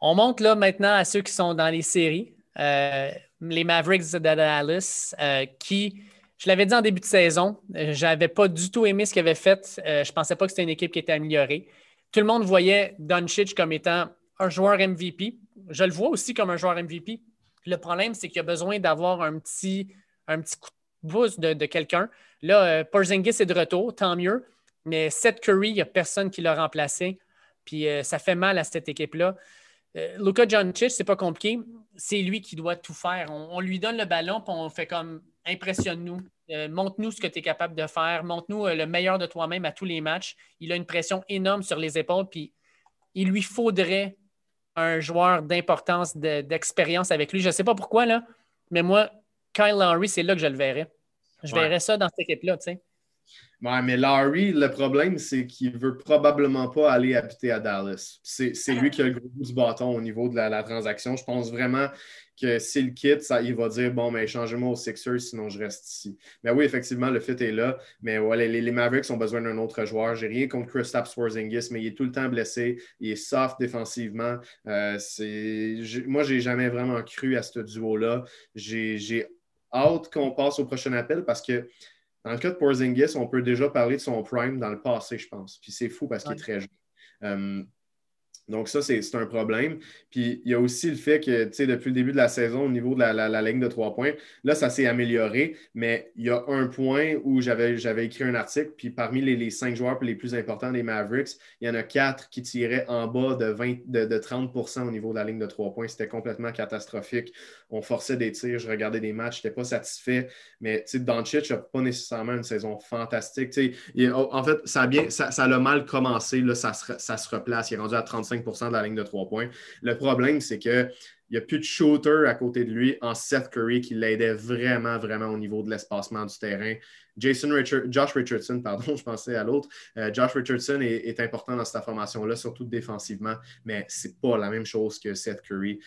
On monte là maintenant à ceux qui sont dans les séries. Euh, les Mavericks de Dallas, euh, qui je l'avais dit en début de saison, euh, je n'avais pas du tout aimé ce qu'il avait fait. Euh, je ne pensais pas que c'était une équipe qui était améliorée. Tout le monde voyait Doncic comme étant un joueur MVP. Je le vois aussi comme un joueur MVP. Le problème, c'est qu'il a besoin d'avoir un petit, un petit coup de boost de, quelqu'un. Là, euh, Porzingis est de retour, tant mieux. Mais Seth Curry, il n'y a personne qui l'a remplacé. Puis ça fait mal à cette équipe-là. Euh, Luka Doncic, c'est pas compliqué. C'est lui qui doit tout faire. On, lui donne le ballon, puis on fait comme impressionne-nous. Euh, montre-nous ce que tu es capable de faire. Montre-nous le meilleur de toi-même à tous les matchs. Il a une pression énorme sur les épaules, puis il lui faudrait un joueur d'importance, d'expérience avec lui. Je ne sais pas pourquoi, là, mais moi, Kyle Lowry, c'est là que je le verrais. Je verrais ça dans cette équipe-là, tu sais. Ouais, mais Larry, le problème, c'est qu'il ne veut probablement pas aller habiter à Dallas. C'est lui qui a le gros bout du bâton au niveau de la, transaction. Je pense vraiment que s'il quitte, ça, il va dire Bon, mais changez-moi aux Sixers, sinon je reste ici. Mais oui, effectivement, le fit est là. Mais ouais, les, Mavericks ont besoin d'un autre joueur. J'ai rien contre Kristaps Swarzingis, mais il est tout le temps blessé. Il est soft défensivement. Euh, moi, je n'ai jamais vraiment cru à ce duo-là. J'ai hâte qu'on passe au prochain appel parce que dans le cas de Porzingis, on peut déjà parler de son prime dans le passé, je pense. Puis c'est fou parce qu'il est très jeune. Euh, donc, ça, c'est un problème. Puis, il y a aussi le fait que, tu sais, depuis le début de la saison, au niveau de la, ligne de trois points, là, ça s'est amélioré, mais il y a un point où j'avais écrit un article, puis parmi les, cinq joueurs les plus importants des Mavericks, il y en a quatre qui tiraient en bas de, 20, de, 30% au niveau de la ligne de trois points. C'était complètement catastrophique. On forçait des tirs, je regardais des matchs, je n'étais pas satisfait. Mais, tu sais, Doncic n'a pas nécessairement une saison fantastique. Tu sais, en fait, ça a, bien, ça, ça a mal commencé, là, ça, se, ça se replace. Il est rendu à 35 de la ligne de trois points. Le problème, c'est qu'il n'y a plus de shooter à côté de lui en Seth Curry qui l'aidait vraiment, vraiment au niveau de l'espacement du terrain. Jason Josh Richardson, pardon, je pensais à l'autre. Euh, Josh Richardson est, important dans cette formation-là, surtout défensivement, mais ce n'est pas la même chose que Seth Curry.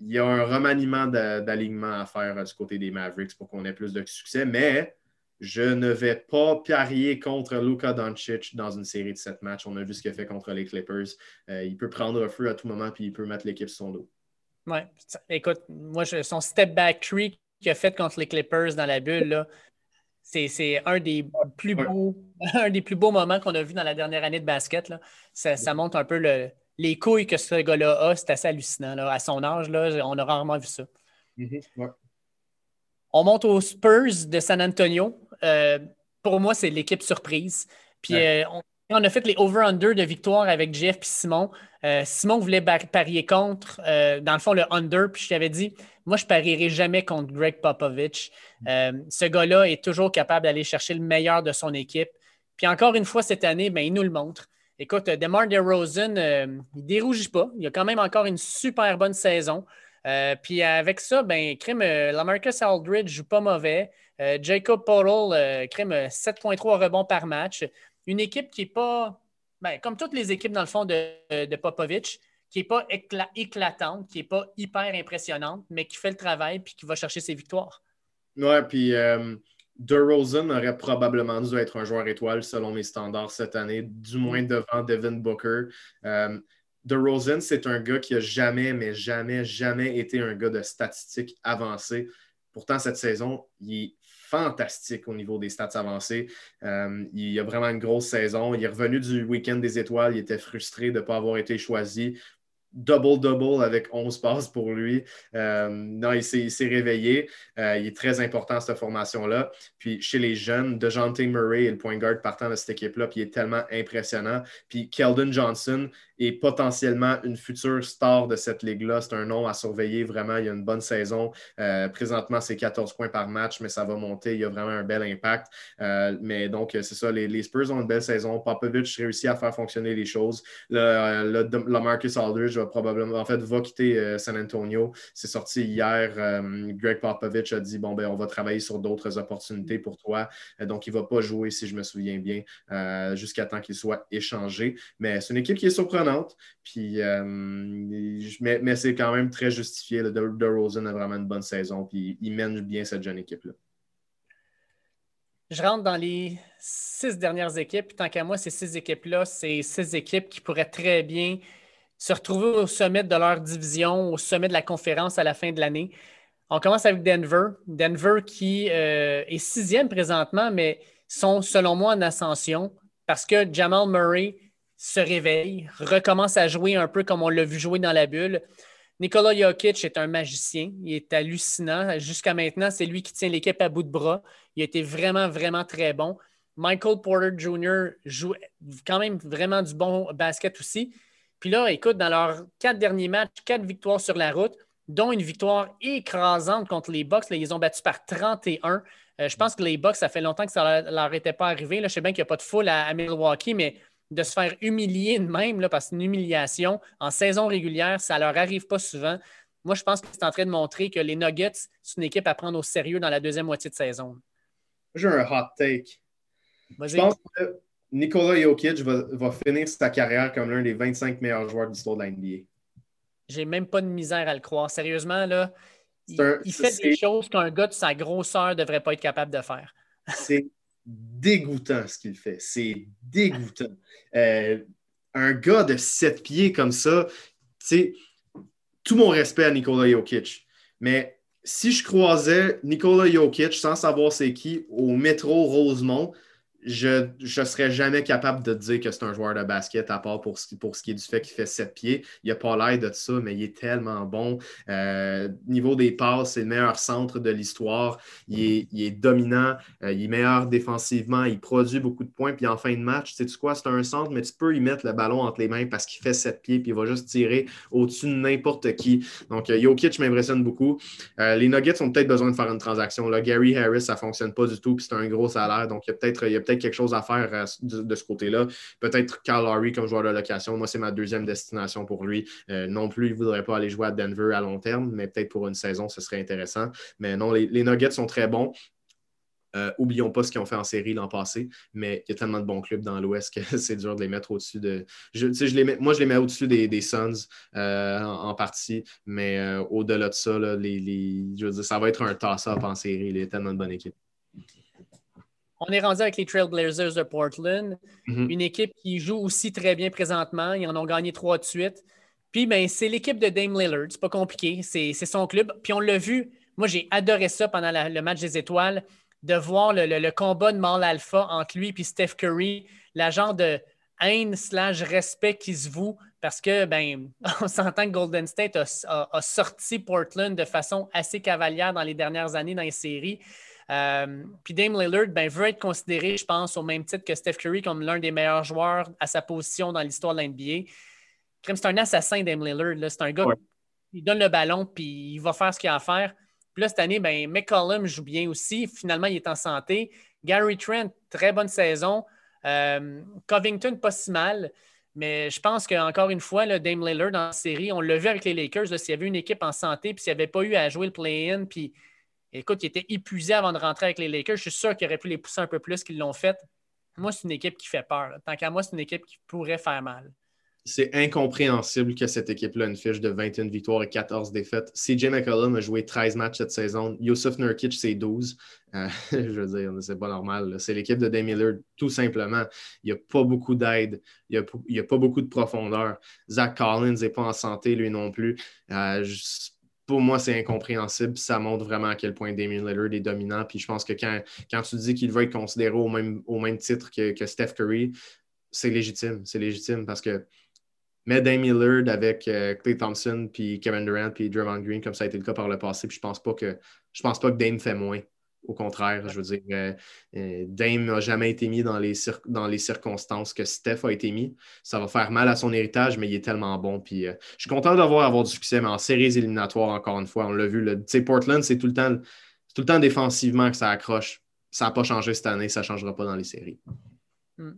Il y a un remaniement d'alignement à faire euh, du côté des Mavericks pour qu'on ait plus de succès, mais je ne vais pas parier contre Luka Doncic dans une série de sept matchs. On a vu ce qu'il a fait contre les Clippers. Euh, il peut prendre un feu à tout moment puis il peut mettre l'équipe sur son dos. Oui. Écoute, moi, son step back tree qu'il a fait contre les Clippers dans la bulle, c'est un des plus beaux, un des plus beaux moments qu'on a vu dans la dernière année de basket. Ça, montre un peu les couilles que ce gars-là a. C'est assez hallucinant. À son âge, là, on a rarement vu ça. Mm-hmm. On monte aux Spurs de San Antonio. Euh, pour moi, c'est l'équipe surprise. Puis euh, on, a fait les over-under de victoire avec Jeff et Simon. Euh, Simon voulait parier contre, dans le fond, le under. Puis je t'avais dit, moi, je parierai jamais contre Greg Popovich. ce gars-là est toujours capable d'aller chercher le meilleur de son équipe. Puis encore une fois, cette année, ben, il nous le montre. Écoute, DeMar DeRozan, il ne dérougit pas. Il a quand même encore une super bonne saison. Euh, puis avec ça, ben, crime, euh, Lamarcus Aldridge joue pas mauvais. Euh, Jacob Portal, crime 7,3 rebonds par match. Une équipe qui n'est pas, ben, comme toutes les équipes dans le fond de, de Popovic, qui n'est pas éclatante, qui n'est pas hyper impressionnante, mais qui fait le travail puis qui va chercher ses victoires. Ouais, puis DeRozan aurait probablement dû être un joueur étoile selon mes standards cette année, du moins devant Devin Booker. DeRozan, c'est un gars qui n'a jamais, mais jamais, jamais été un gars de statistiques avancées. Pourtant, cette saison, il est fantastique au niveau des stats avancées. Euh, il a vraiment une grosse saison. Il est revenu du week-end des étoiles. Il était frustré de ne pas avoir été choisi double-double avec 11 passes pour lui. Euh, non, il s'est réveillé. Euh, il est très important, cette formation-là. Puis chez les jeunes, DeJounte Murray est le point guard partant de cette équipe-là, puis il est tellement impressionnant. Puis Keldon Johnson est potentiellement une future star de cette ligue-là. C'est un nom à surveiller, vraiment. Il a une bonne saison. Euh, présentement, c'est 14 points par match, mais ça va monter. Il a vraiment un bel impact. mais donc, c'est ça, les, Spurs ont une belle saison. Popovich réussit à faire fonctionner les choses. Le, Marcus Aldridge probablement, en fait, va quitter euh, San Antonio. C'est sorti hier. Euh, Greg Popovich a dit bon, ben, on va travailler sur d'autres opportunités pour toi. Euh, donc, il ne va pas jouer, si je me souviens bien, jusqu'à temps qu'il soit échangé. Mais c'est une équipe qui est surprenante. Puis, mais, c'est quand même très justifié. De, Rosen a vraiment une bonne saison. Il mène bien cette jeune équipe-là. Je rentre dans les six dernières équipes. Tant qu'à moi, ces six équipes-là, c'est six équipes qui pourraient très bien se retrouver au sommet de leur division, au sommet de la conférence à la fin de l'année. On commence avec Denver. Denver qui euh, est sixième présentement, mais sont, selon moi, en ascension parce que Jamal Murray se réveille, recommence à jouer un peu comme on l'a vu jouer dans la bulle. Nikola Jokic est un magicien. Il est hallucinant. Jusqu'à maintenant, c'est lui qui tient l'équipe à bout de bras. Il a été vraiment, vraiment très bon. Michael Porter Jr. joue quand même vraiment du bon basket aussi. Puis là, écoute, dans leurs quatre derniers matchs, quatre victoires sur la route, dont une victoire écrasante contre les Bucks. ils ont battu par 31. Euh, je pense que les Bucks, ça fait longtemps que ça ne leur était pas arrivé. Je sais bien qu'il n'y a pas de foule à, Milwaukee, mais de se faire humilier de même, là, parce que c'est une humiliation en saison régulière, ça ne leur arrive pas souvent. Moi, je pense que c'est en train de montrer que les Nuggets, c'est une équipe à prendre au sérieux dans la deuxième moitié de saison. J'ai un hot take. Je pense que Nikola Jokic va, va finir sa carrière comme l'un des 25 meilleurs joueurs de l'histoire de la NBA. J'ai même pas de misère à le croire. Sérieusement, là, il, fait des choses qu'un gars de sa grosseur ne devrait pas être capable de faire. C'est dégoûtant ce qu'il fait. C'est dégoûtant. Euh, un gars de sept pieds comme ça, tu tout mon respect à Nikola Jokic. Mais si je croisais Nikola Jokic sans savoir c'est qui au métro Rosemont, je ne serais jamais capable de dire que c'est un joueur de basket, à part pour ce, pour ce qui est du fait qu'il fait sept pieds. Il n'a pas l'air de ça, mais il est tellement bon. Euh, niveau des passes, c'est le meilleur centre de l'histoire. Il est, dominant, euh, il est meilleur défensivement, il produit beaucoup de points. Puis en fin de match, sais-tu quoi? C'est un centre, mais tu peux y mettre le ballon entre les mains parce qu'il fait sept pieds, puis il va juste tirer au-dessus de n'importe qui. Donc, euh, Jokic m'impressionne beaucoup. les Nuggets ont peut-être besoin de faire une transaction. Là, Gary Harris, ça ne fonctionne pas du tout, puis c'est un gros salaire. Donc, il y a peut-être peut quelque chose à faire euh, de, ce côté-là. Peut-être Carl Lowry comme joueur de location. Moi, c'est ma deuxième destination pour lui. Euh, non plus, il ne voudrait pas aller jouer à Denver à long terme, mais peut-être pour une saison, ce serait intéressant. Mais non, les, Nuggets sont très bons. Euh, oublions pas ce qu'ils ont fait en série l'an passé, mais il y a tellement de bons clubs dans l'Ouest que c'est dur de les mettre au-dessus de. Je, les mets, moi, je les mets au-dessus des, Suns en, partie, mais au-delà de ça, les, ça va être un toss-up en série. Il y a tellement de bonnes équipes. On est rendu avec les Trailblazers de Portland, mhm. une équipe qui joue aussi très bien présentement. Ils en ont gagné trois de suite. Puis, ben, c'est l'équipe de Dame Lillard. C'est pas compliqué. C'est son club. Puis, on l'a vu. Moi, j'ai adoré ça pendant le match des étoiles, de voir le, combat de mâle alpha entre lui et Steph Curry, la genre de haine slash respect qui se voue parce que, ben, on s'entend que Golden State a, sorti Portland de façon assez cavalière dans les dernières années dans les séries. Euh, puis Dame Lillard ben, veut être considéré, je pense, au même titre que Steph Curry comme l'un des meilleurs joueurs à sa position dans l'histoire de l'NBA. C'est un assassin, Dame Lillard. C'est un gars qui donne le ballon puis il va faire ce qu'il a à faire. Puis là, cette année, ben, McCollum joue bien aussi. Finalement, il est en santé. Gary Trent, très bonne saison. Euh, Covington, pas si mal. Mais je pense qu'encore une fois, le Dame Lillard dans la série, on l'a vu avec les Lakers, s'il y avait une équipe en santé, puis s'il n'y avait pas eu à jouer le play-in, puis Écoute, il était épuisé avant de rentrer avec les Lakers. Je suis sûr qu'il aurait pu les pousser un peu plus qu'ils l'ont fait. Moi, c'est une équipe qui fait peur. Tant qu'à moi, c'est une équipe qui pourrait faire mal. C'est incompréhensible que cette équipe-là ait une fiche de 21 victoires et 14 défaites. CJ McCollum a joué 13 matchs cette saison. Yusuf Nurkic, c'est 12. Euh, je veux dire, c'est pas normal. C'est l'équipe de Dame tout simplement. Il n'y a pas beaucoup d'aide. Il n'y a, pas beaucoup de profondeur. Zach Collins n'est pas en santé, lui non plus. Euh, pour moi, c'est incompréhensible. Ça montre vraiment à quel point Damien Lillard est dominant. Puis je pense que quand, quand tu dis qu'il va être considéré au même, titre que, Steph Curry, c'est légitime. C'est légitime parce que mettre Damien Lillard avec euh, Clay Thompson, puis Kevin Durant, puis Draymond Green, comme ça a été le cas par le passé, puis je pense pas que je pense pas que Dame fait moins. Au contraire, je veux dire, euh, euh, Dame n'a jamais été mis dans les, dans les circonstances que Steph a été mis. Ça va faire mal à son héritage, mais il est tellement bon. Puis, euh, je suis content d'avoir avoir du succès, mais en séries éliminatoires, encore une fois, on l'a vu. Portland, c'est tout, le temps, tout le temps défensivement que ça accroche. Ça n'a pas changé cette année, ça ne changera pas dans les séries. Hmm.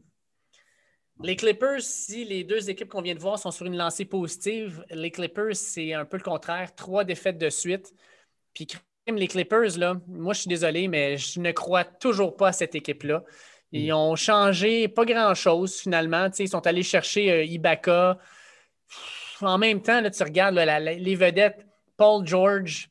Les Clippers, si les deux équipes qu'on vient de voir sont sur une lancée positive, les Clippers, c'est un peu le contraire. Trois défaites de suite. Puis les Clippers, là, moi, je suis désolé, mais je ne crois toujours pas à cette équipe-là. Ils mm. ont changé pas grand-chose, finalement. ils sont allés chercher euh, Ibaka. En même temps, là, tu regardes les vedettes, Paul George.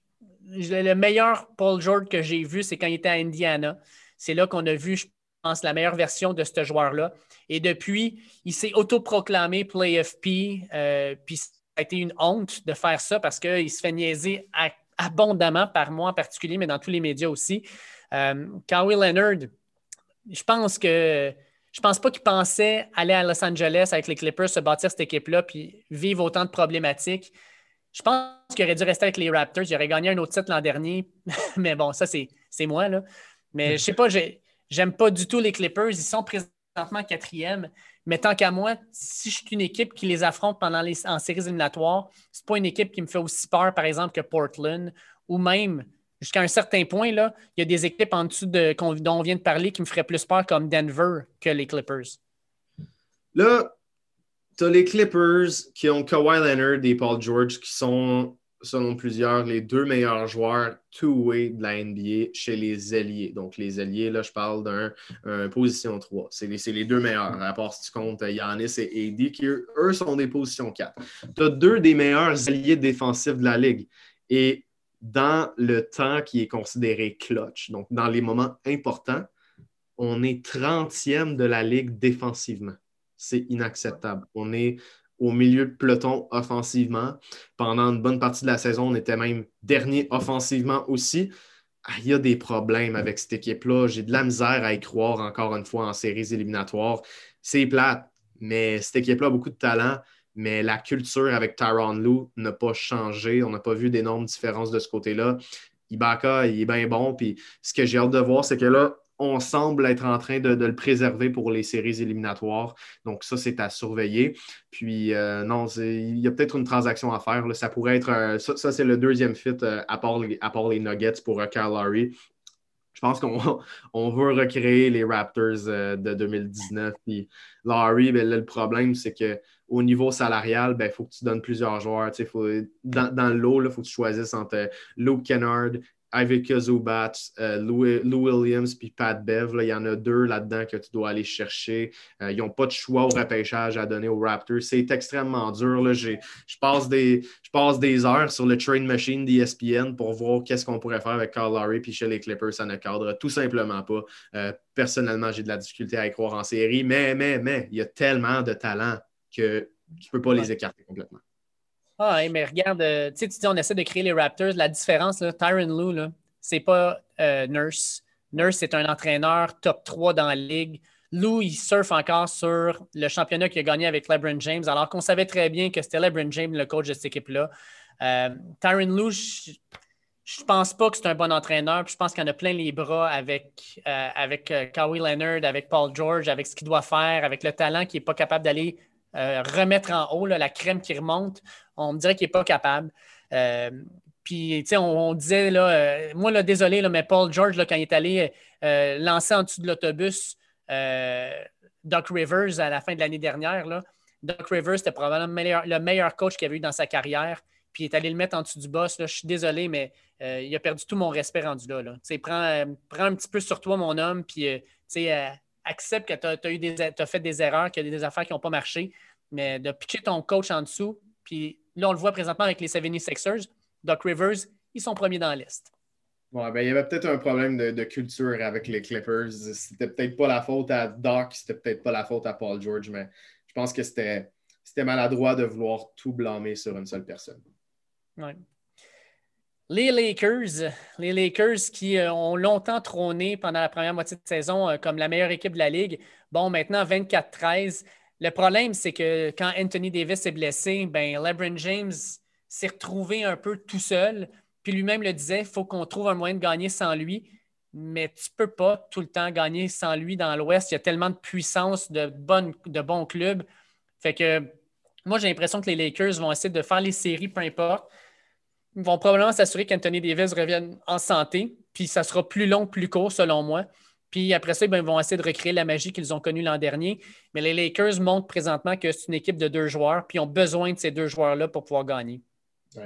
Le meilleur Paul George que j'ai vu, c'est quand il était à Indiana. C'est là qu'on a vu, je pense, la meilleure version de ce joueur-là. Et depuis, il s'est autoproclamé Play FP. Euh, puis ça a été une honte de faire ça parce qu'il se fait niaiser à abondamment par moi en particulier, mais dans tous les médias aussi. Euh, Kawhi Leonard, je pense que je pense pas qu'il pensait aller à Los Angeles avec les Clippers, se bâtir cette équipe-là, puis vivre autant de problématiques. Je pense qu'il aurait dû rester avec les Raptors. Il aurait gagné un autre titre l'an dernier. mais bon, ça, c'est moi. Mais je sais pas, j'ai J'aime pas du tout les Clippers. Ils sont présentement quatrième. Mais tant qu'à moi, si je suis une équipe qui les affronte pendant les, en séries éliminatoires, c'est pas une équipe qui me fait aussi peur, par exemple, que Portland ou même jusqu'à un certain point, là, il y a des équipes en dessous de, dont on vient de parler qui me feraient plus peur comme Denver que les Clippers. Là, tu as les Clippers qui ont Kawhi Leonard et Paul George qui sont, selon plusieurs, les deux meilleurs joueurs two-way de la NBA chez les alliés. Donc, les alliés, là, je parle d'un position 3. C'est les, les, deux meilleurs, à part si tu comptes Yanis et AD, qui eux sont des positions 4. Tu as deux des meilleurs alliés défensifs de la Ligue. Et dans le temps qui est considéré clutch, donc dans les moments importants, on est 30e de la ligue défensivement. C'est inacceptable. On est au milieu de peloton offensivement. Pendant une bonne partie de la saison, on était même dernier offensivement aussi. Ah, il y a des problèmes avec cette équipe-là. J'ai de la misère à y croire encore une fois en séries éliminatoires. C'est plate, mais cette équipe-là a beaucoup de talent mais la culture avec Tyron Lou n'a pas changé. On n'a pas vu d'énormes différences de ce côté-là. Ibaka, il est bien bon. Puis ce que j'ai hâte de voir, c'est que là, on semble être en train de, le préserver pour les séries éliminatoires. Donc, ça, c'est à surveiller. Puis, euh, non, il y a peut-être une transaction à faire. Ça pourrait être. ça, c'est le deuxième fit euh, à, part les, Nuggets pour uh, Kyle Lowry. Je pense qu'on on veut recréer les Raptors de 2019. Puis, Lowry, ben, le problème, c'est que au niveau salarial, il ben, faut que tu donnes plusieurs joueurs. Faut, dans, dans le lot, il faut que tu choisisses entre Luke Kennard, Ivica Zubat, euh, Lou, Williams puis Pat Bev. Il y en a deux là-dedans que tu dois aller chercher. Euh, ils n'ont pas de choix au repêchage à donner aux Raptors. C'est extrêmement dur. Je passe, des, passe des heures sur le train machine d'ESPN pour voir qu'est-ce qu'on pourrait faire avec Carl Lowry puis chez les Clippers, ça ne cadre tout simplement pas. Euh, personnellement, j'ai de la difficulté à y croire en série, mais, mais, mais, il y a tellement de talent que tu ne peux pas les écarter complètement. Ah, mais regarde, euh, tu dis, on essaie de créer les Raptors. La différence, là, Tyron Lou, c'est pas euh, Nurse. Nurse, c'est un entraîneur top 3 dans la ligue. Lou, il surfe encore sur le championnat qu'il a gagné avec LeBron James, alors qu'on savait très bien que c'était LeBron James, le coach de cette équipe-là. Euh, Tyron Lou, je ne pense pas que c'est un bon entraîneur. je pense qu'il en a plein les bras avec, avec Kawhi Leonard, avec Paul George, avec ce qu'il doit faire, avec le talent qu'il n'est pas capable d'aller euh, remettre en haut la crème qui remonte, on me dirait qu'il n'est pas capable. Euh, puis, tu sais, on, disait, là, euh, moi, là, désolé, mais Paul George, quand il est allé lancer en dessous de l'autobus Doc Rivers à la fin de l'année dernière, là, Doc Rivers, c'était probablement le meilleur, coach qu'il avait eu dans sa carrière. Puis il est allé le mettre en dessous du boss. Là. Je suis désolé, mais il a perdu tout mon respect rendu là. là. Prends, prends, un petit peu sur toi, mon homme, puis accepte que tu as, fait des erreurs, qu'il y a des affaires qui n'ont pas marché, mais de pitcher ton coach en dessous, puis là, on le voit présentement avec les 76ers, Doc Rivers, ils sont premiers dans la liste. ben, il y avait peut-être un problème de, culture avec les Clippers. C'était peut-être pas la faute à Doc, c'était peut-être pas la faute à Paul George, mais je pense que c'était maladroit de vouloir tout blâmer sur une seule personne. Ouais. Les Lakers, les Lakers qui euh, ont longtemps trôné pendant la première moitié de saison euh, comme la meilleure équipe de la Ligue. Bon, maintenant 24-13. Le problème, c'est que quand Anthony Davis est blessé, ben, LeBron James s'est retrouvé un peu tout seul. Puis lui-même le disait, il faut qu'on trouve un moyen de gagner sans lui. Mais tu ne peux pas tout le temps gagner sans lui dans l'Ouest. Il y a tellement de puissance, de, bonnes, de bons clubs. Fait que moi, j'ai l'impression que les Lakers vont essayer de faire les séries, peu importe. Ils vont probablement s'assurer qu'Anthony Davis revienne en santé, puis ça sera plus long, plus court, selon moi. Puis après ça, ben, ils vont essayer de recréer la magie qu'ils ont connue l'an dernier. Mais les Lakers montrent présentement que c'est une équipe de deux joueurs, puis ils ont besoin de ces deux joueurs-là pour pouvoir gagner.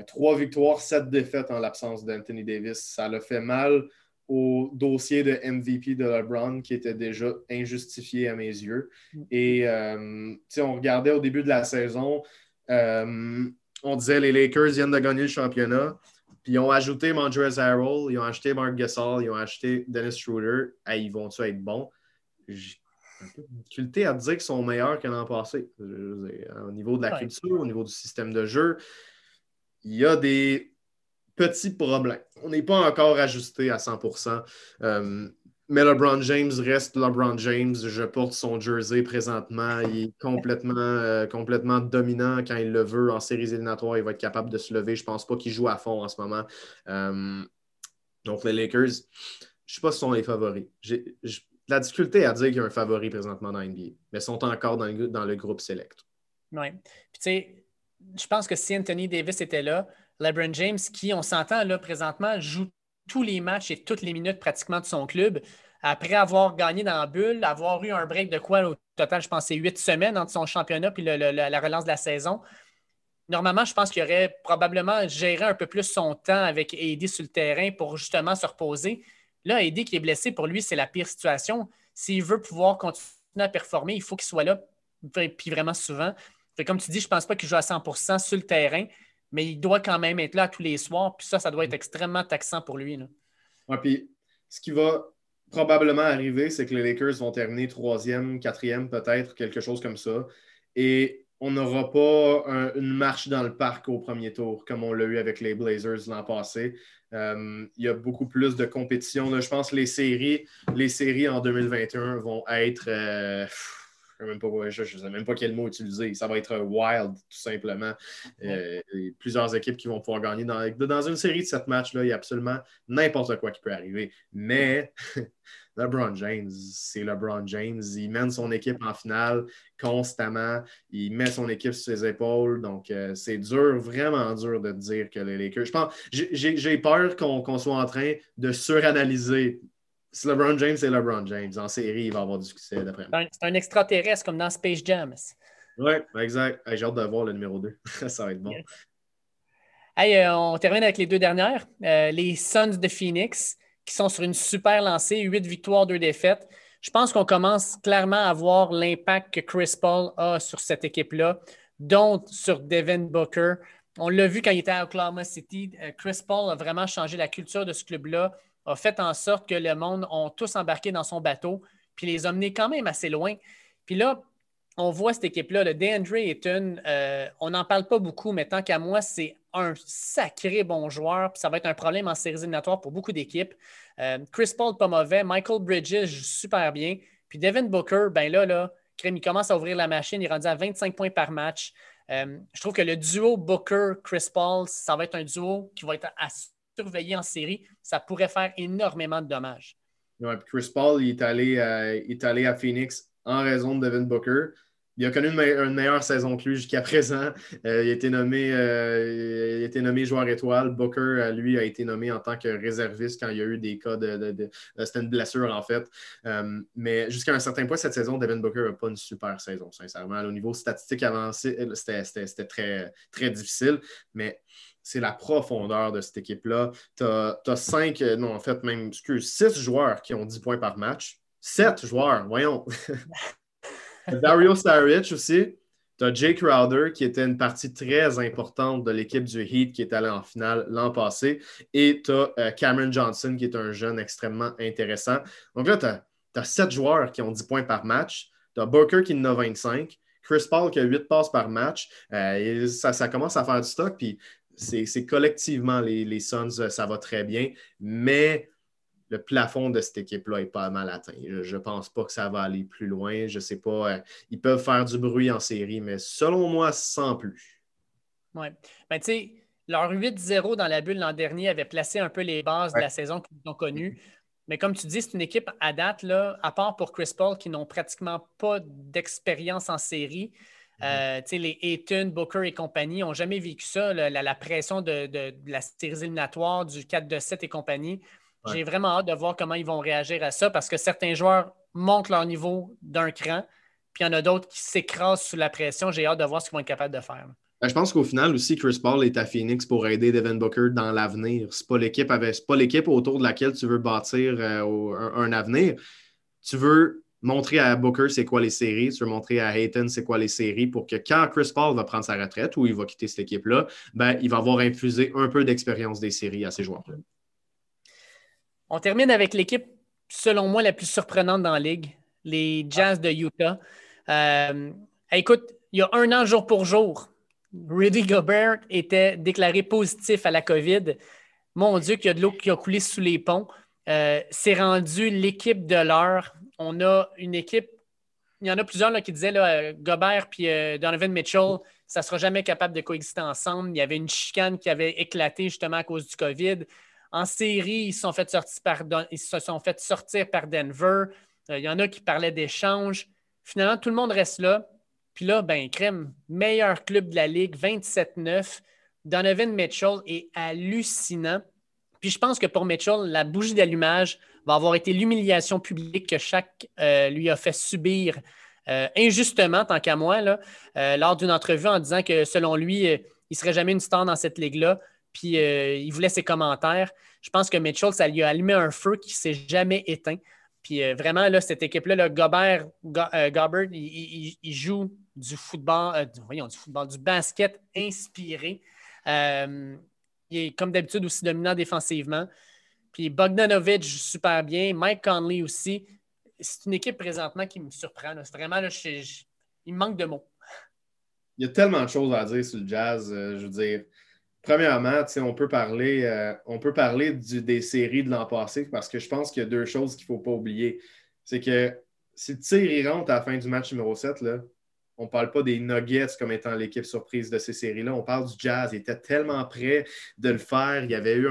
trois victoires, sept défaites en l'absence d'Anthony Davis. Ça l'a fait mal au dossier de MVP de LeBron qui était déjà injustifié à mes yeux. Mm. Et euh, on regardait au début de la saison, euh, on disait les Lakers viennent de gagner le championnat. Puis ils ont ajouté Montrezl Harrell, ils ont acheté Mark Gasol, ils ont acheté Dennis Schroeder. ils vont-tu être bons? J'ai un peu difficulté à dire qu'ils sont meilleurs que l'an passé. au niveau de la culture, au niveau du système de jeu, il y a des petits problèmes. On n'est pas encore ajusté à 100 mais LeBron James reste LeBron James. Je porte son jersey présentement. Il est complètement, euh, complètement dominant quand il le veut. En séries éliminatoires, il va être capable de se lever. Je ne pense pas qu'il joue à fond en ce moment. Euh, donc, les Lakers, je ne sais pas si sont les favoris. la difficulté à dire qu'il y a un favori présentement dans NBA, mais sont encore dans le, dans le groupe select. Oui. Puis tu sais, je pense que si Anthony Davis était là, LeBron James, qui, on s'entend là présentement, joue tous les matchs et toutes les minutes pratiquement de son club. Après avoir gagné dans la bulle, avoir eu un break de quoi au total, je pense, c'est huit semaines entre son championnat et la relance de la saison. Normalement, je pense qu'il aurait probablement géré un peu plus son temps avec AD sur le terrain pour justement se reposer. Là, AD qui est blessé, pour lui, c'est la pire situation. S'il veut pouvoir continuer à performer, il faut qu'il soit là, puis vraiment souvent. comme tu dis, je ne pense pas qu'il joue à 100% sur le terrain, mais il doit quand même être là tous les soirs. Puis ça, ça doit être extrêmement taxant pour lui. Oui, puis ce qui va probablement arriver, c'est que les Lakers vont terminer troisième, quatrième, peut-être, quelque chose comme ça. Et on n'aura pas une marche dans le parc au premier tour, comme on l'a eu avec les Blazers l'an passé. Euh, il y a beaucoup plus de compétition. Je pense que les séries, les séries en 2021 vont être. Euh, je ne sais, même pas quel mot utiliser. Ça va être wild, tout simplement. Euh, plusieurs équipes qui vont pouvoir gagner. Dans, dans une série de sept matchs, là, il y a absolument n'importe quoi qui peut arriver. Mais LeBron James, c'est LeBron James. Il mène son équipe en finale constamment. Il met son équipe sur ses épaules. Donc, euh, c'est dur, vraiment dur de dire que les Lakers. Je pense, j'ai peur qu'on soit en train de suranalyser. Si LeBron James, c'est LeBron James. En série, il va avoir du succès d'après moi. C'est un, extraterrestre comme dans Space Jam. Oui, exact. j'ai hâte de voir le numéro 2. Ça va être bon. Euh, on termine avec les deux dernières. Euh, les Suns de Phoenix qui sont sur une super lancée, huit victoires, deux défaites. Je pense qu'on commence clairement à voir l'impact que Chris Paul a sur cette équipe-là, dont sur Devin Booker. On l'a vu quand il était à Oklahoma City. Euh, Chris Paul a vraiment changé la culture de ce club-là, a fait en sorte que le monde ont tous embarqué dans son bateau, puis les a menés quand même assez loin. Puis là, on voit cette équipe-là, le DeAndre Ayton, euh, on n'en parle pas beaucoup, mais tant qu'à moi, c'est un sacré bon joueur, puis ça va être un problème en séries éliminatoires pour beaucoup d'équipes. Euh, Chris Paul, pas mauvais. Michael Bridges joue super bien. Puis Devin Booker, ben là, là, il commence à ouvrir la machine. Il est rendu à 25 points par match. Euh, je trouve que le duo Booker-Chris Paul, ça va être un duo qui va être à surveiller en série. Ça pourrait faire énormément de dommages. Chris Paul, allé, il est allé à Phoenix en raison de Devin Booker il a connu une, meilleure saison que lui jusqu'à présent. Euh, il, a été nommé, euh, il a été nommé joueur étoile. Booker, lui, a été nommé en tant que réserviste quand il y a eu des cas de. C'était une blessure, en fait. Euh, mais jusqu'à un certain point, cette saison, Devin Booker n'a pas une super saison, sincèrement. Au niveau statistique avancé, c'était très, très difficile. Mais c'est la profondeur de cette équipe-là. Tu as, cinq, non, en fait, même, excuse, six joueurs qui ont 10 points par match. Sept joueurs, voyons. Dario Saric aussi. Tu as Jake Crowder, qui était une partie très importante de l'équipe du Heat qui est allé en finale l'an passé. Et tu as euh, Cameron Johnson, qui est un jeune extrêmement intéressant. Donc là, tu as, sept joueurs qui ont 10 points par match. Tu as Booker qui en a 25. Chris Paul qui a 8 passes par match. Euh, ça, commence à faire du stock. Puis c'est collectivement, les, les Suns, ça va très bien. Mais le plafond de cette équipe-là est pas mal atteint. Je ne pense pas que ça va aller plus loin. Je ne sais pas. Euh, ils peuvent faire du bruit en série, mais selon moi, sans plus. Oui. Ben, tu sais, leur 8-0 dans la bulle l'an dernier avait placé un peu les bases de la saison qu'ils ont connue. Mais comme tu dis, c'est une équipe à date, là, à part pour Chris Paul, qui n'ont pratiquement pas d'expérience en série. Euh, les Ayton, Booker et compagnie n'ont jamais vécu ça, la, pression de, de, la série éliminatoire, du 4-2-7 et compagnie. J'ai vraiment hâte de voir comment ils vont réagir à ça parce que certains joueurs montent leur niveau d'un cran, puis il y en a d'autres qui s'écrasent sous la pression. J'ai hâte de voir ce qu'ils vont être capables de faire. Ben, je pense qu'au final aussi, Chris Paul est à Phoenix pour aider Devin Booker dans l'avenir. Ce n'est pas l'équipe autour de laquelle tu veux bâtir euh, un, avenir. Tu veux montrer à Booker c'est quoi les séries, tu montrer à Hayton c'est quoi les séries pour que quand Chris Paul va prendre sa retraite ou il va quitter cette équipe-là, ben, il va avoir infusé un peu d'expérience des séries à ses joueurs. On termine avec l'équipe, selon moi, la plus surprenante dans la ligue, les Jazz de Utah. Euh, écoute, il y a un an, jour pour jour, Rudy Gobert était déclaré positif à la COVID. Mon Dieu, qu'il y a de l'eau qui a coulé sous les ponts. Euh, c'est rendu l'équipe de l'heure. On a une équipe, il y en a plusieurs là, qui disaient là, Gobert et euh, Donovan Mitchell, ça ne sera jamais capable de coexister ensemble. Il y avait une chicane qui avait éclaté justement à cause du COVID. En série, ils se sont fait sortir par, ils se sont sortir par Denver. Il y en a qui parlaient d'échange. Finalement, tout le monde reste là. Puis là, ben, crème, meilleur club de la Ligue, 27-9. Donovan Mitchell est hallucinant. Puis je pense que pour Mitchell, la bougie d'allumage va avoir été l'humiliation publique que chaque lui a fait subir injustement, tant qu'à moi, là, lors d'une entrevue en disant que selon lui, il ne serait jamais une star dans cette ligue-là puis euh, il voulait ses commentaires. Je pense que Mitchell, ça lui a allumé un feu qui ne s'est jamais éteint. Puis euh, vraiment, là, cette équipe-là, le Gobert, euh, il, joue du football, voyons, du football, du basket inspiré. Il est comme d'habitude aussi dominant défensivement. Puis Bogdanovic super bien. Mike Conley aussi. C'est une équipe présentement qui me surprend. C'est vraiment, là, il me manque de mots. Il y a tellement de choses à dire sur le jazz. je veux dire, Premièrement, on peut parler, euh, on peut parler des séries de l'an passé parce que je pense qu'il y a deux choses qu'il ne faut pas oublier. C'est que si le tir rentre à la fin du match numéro 7, là, on ne parle pas des Nuggets comme étant l'équipe surprise de ces séries-là. On parle du Jazz. Il était tellement prêt de le faire. Il y avait eu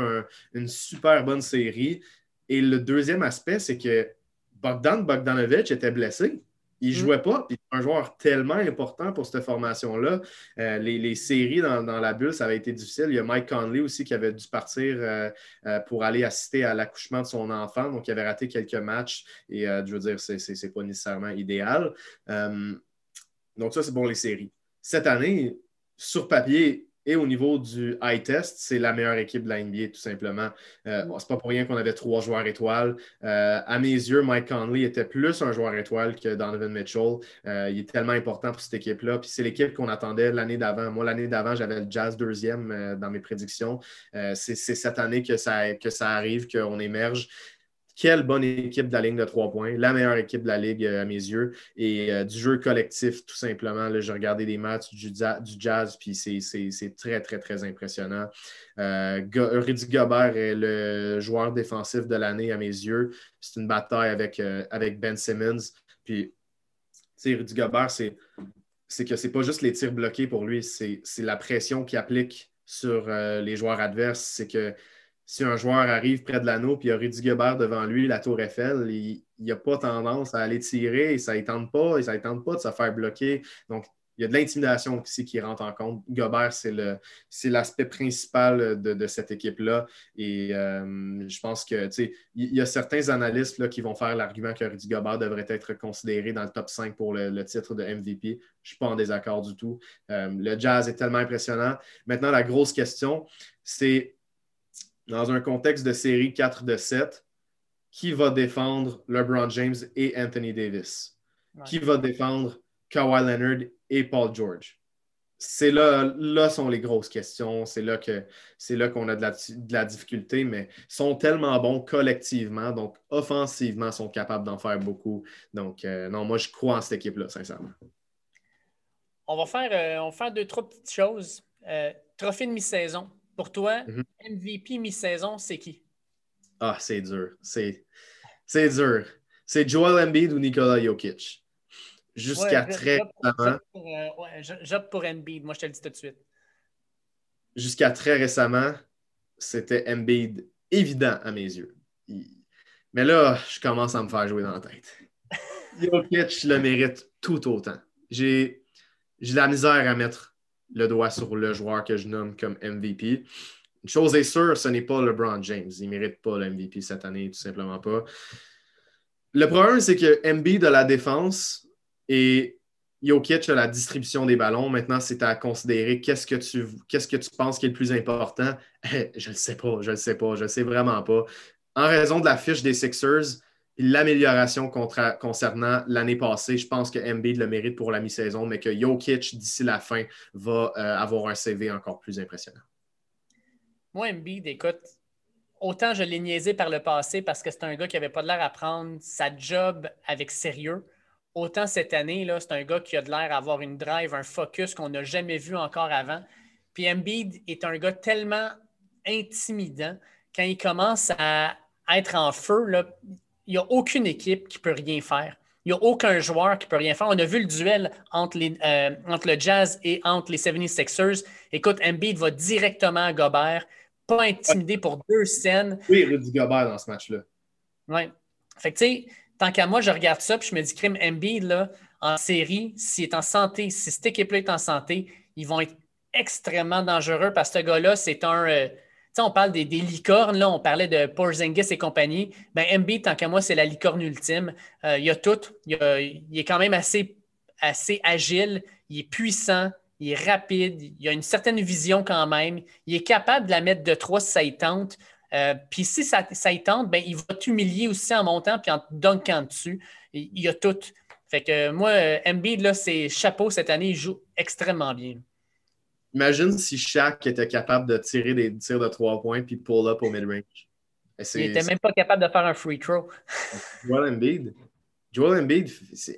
une super bonne série. Et le deuxième aspect, c'est que Bogdan Bogdanovic était blessé. Il ne mm. jouait pas, puis un joueur tellement important pour cette formation-là. Euh, les, séries dans, la bulle, ça avait été difficile. Il y a Mike Conley aussi qui avait dû partir euh, euh, pour aller assister à l'accouchement de son enfant, donc il avait raté quelques matchs et je veux dire, ce n'est pas nécessairement idéal. Donc ça, c'est pour les séries. Cette année, sur papier, et au niveau du high test, c'est la meilleure équipe de la NBA, tout simplement. Euh, c'est pas pour rien qu'on avait trois joueurs étoiles. Euh, à mes yeux, Mike Conley était plus un joueur étoile que Donovan Mitchell. Euh, il est tellement important pour cette équipe-là. Puis c'est l'équipe qu'on attendait l'année d'avant. Moi, l'année d'avant, j'avais le Jazz deuxième dans mes prédictions. c'est cette année que ça, que ça arrive, qu'on émerge. Quelle bonne équipe de la ligne de trois points, la meilleure équipe de la ligue à mes yeux, et euh, du jeu collectif, tout simplement. J'ai regardé des matchs du, jazz, puis c'est très, très, très impressionnant. Euh, Rudy Gobert est le joueur défensif de l'année à mes yeux. C'est une bataille avec, euh, avec Ben Simmons. Puis, Rudy Gobert, c'est que c'est pas juste les tirs bloqués pour lui, c'est la pression qu'il applique sur les joueurs adverses. C'est que si un joueur arrive près de l'anneau puis il y a Rudy Gobert devant lui, la tour Eiffel, il n'a pas tendance à aller tirer et ça ne tente pas, et ça ne tente pas de se faire bloquer. Donc, il y a de l'intimidation aussi qui rentre en compte. Gobert, c'est l'aspect principal de, cette équipe-là. Et euh, je pense que il y a certains analystes là, qui vont faire l'argument que Rudy Gobert devrait être considéré dans le top 5 pour le, titre de MVP. Je ne suis pas en désaccord du tout. Euh, le jazz est tellement impressionnant. Maintenant, la grosse question, c'est dans un contexte de série 4 de 7, qui va défendre LeBron James et Anthony Davis? Qui va défendre Kawhi Leonard et Paul George? C'est là, là sont les grosses questions. C'est là que c'est là qu'on a de la, difficulté, mais sont tellement bons collectivement, donc offensivement, sont capables d'en faire beaucoup. Donc, euh, non, moi, je crois en cette équipe-là, sincèrement. On va faire, euh, on va faire deux, trois petites choses. Euh, trophée de mi-saison. Pour toi, MVP mhm. mi-saison, c'est qui? Ah, c'est dur. C'est, dur. C'est Joel Embiid ou Nikola Jokic. Jusqu'à très récemment. J'opte pour, Embiid, moi je te le dis tout de suite. Jusqu'à très récemment, c'était Embiid évident à mes yeux. Mais là, je commence à me faire jouer dans la tête. Jokic le mérite tout autant. J'ai, j'ai de la misère à mettre le doigt sur le joueur que je nomme comme MVP. Une chose est sûre, ce n'est pas LeBron James. Il ne mérite pas le MVP cette année, tout simplement pas. Le problème, c'est que MB de la défense et Jokic a la distribution des ballons. Maintenant, c'est à considérer qu'est-ce que tu qu'est-ce que tu penses qui est le plus important. je ne sais pas, je ne sais pas, je ne sais vraiment pas. En raison de la fiche des Sixers, l'amélioration concernant l'année passée. Je pense que Embiid le mérite pour la mi-saison, mais que Jokic, d'ici la fin, va euh, avoir un CV encore plus impressionnant. Moi, Embiid, écoute, autant je l'ai niaisé par le passé parce que c'est un gars qui n'avait pas l'air à prendre sa job avec sérieux. Autant cette année, c'est un gars qui a de l'air à avoir une drive, un focus qu'on n'a jamais vu encore avant. Puis Embiid est un gars tellement intimidant quand il commence à être en feu, là, n'y a aucune équipe qui peut rien faire. Il n'y a aucun joueur qui peut rien faire. On a vu le duel entre, les, euh, entre le Jazz et entre les 76ers. Écoute, Embiid va directement à Gobert, pas intimidé pour deux scènes. Oui, Rudy Gobert dans ce match-là. Oui. Fait que, tu sais, tant qu'à moi, je regarde ça puis je me dis, crime Embiid, là, en série, s'il est en santé, si cette équipe-là est en santé, ils vont être extrêmement dangereux parce que ce gars-là, c'est un. Euh, on parle des, licornes, là, on parlait de Porzingis et compagnie. Ben, Embiid, tant qu'à moi, c'est la licorne ultime. Euh, il a tout. Il, est quand même assez, agile. Il est puissant. Il est rapide. Il a une certaine vision quand même. Il est capable de la mettre de trois si ça y tente. Euh, puis si ça, ça tente, ben, il va t'humilier aussi en montant puis en dunkant dessus. Il, y a tout. Fait que moi, Embiid, là, c'est chapeau cette année, il joue extrêmement bien. Imagine si Shaq était capable de tirer des tirs de trois points puis pull up au mid-range. Il n'était même pas capable de faire un free throw. Joel Embiid. Joel Embiid,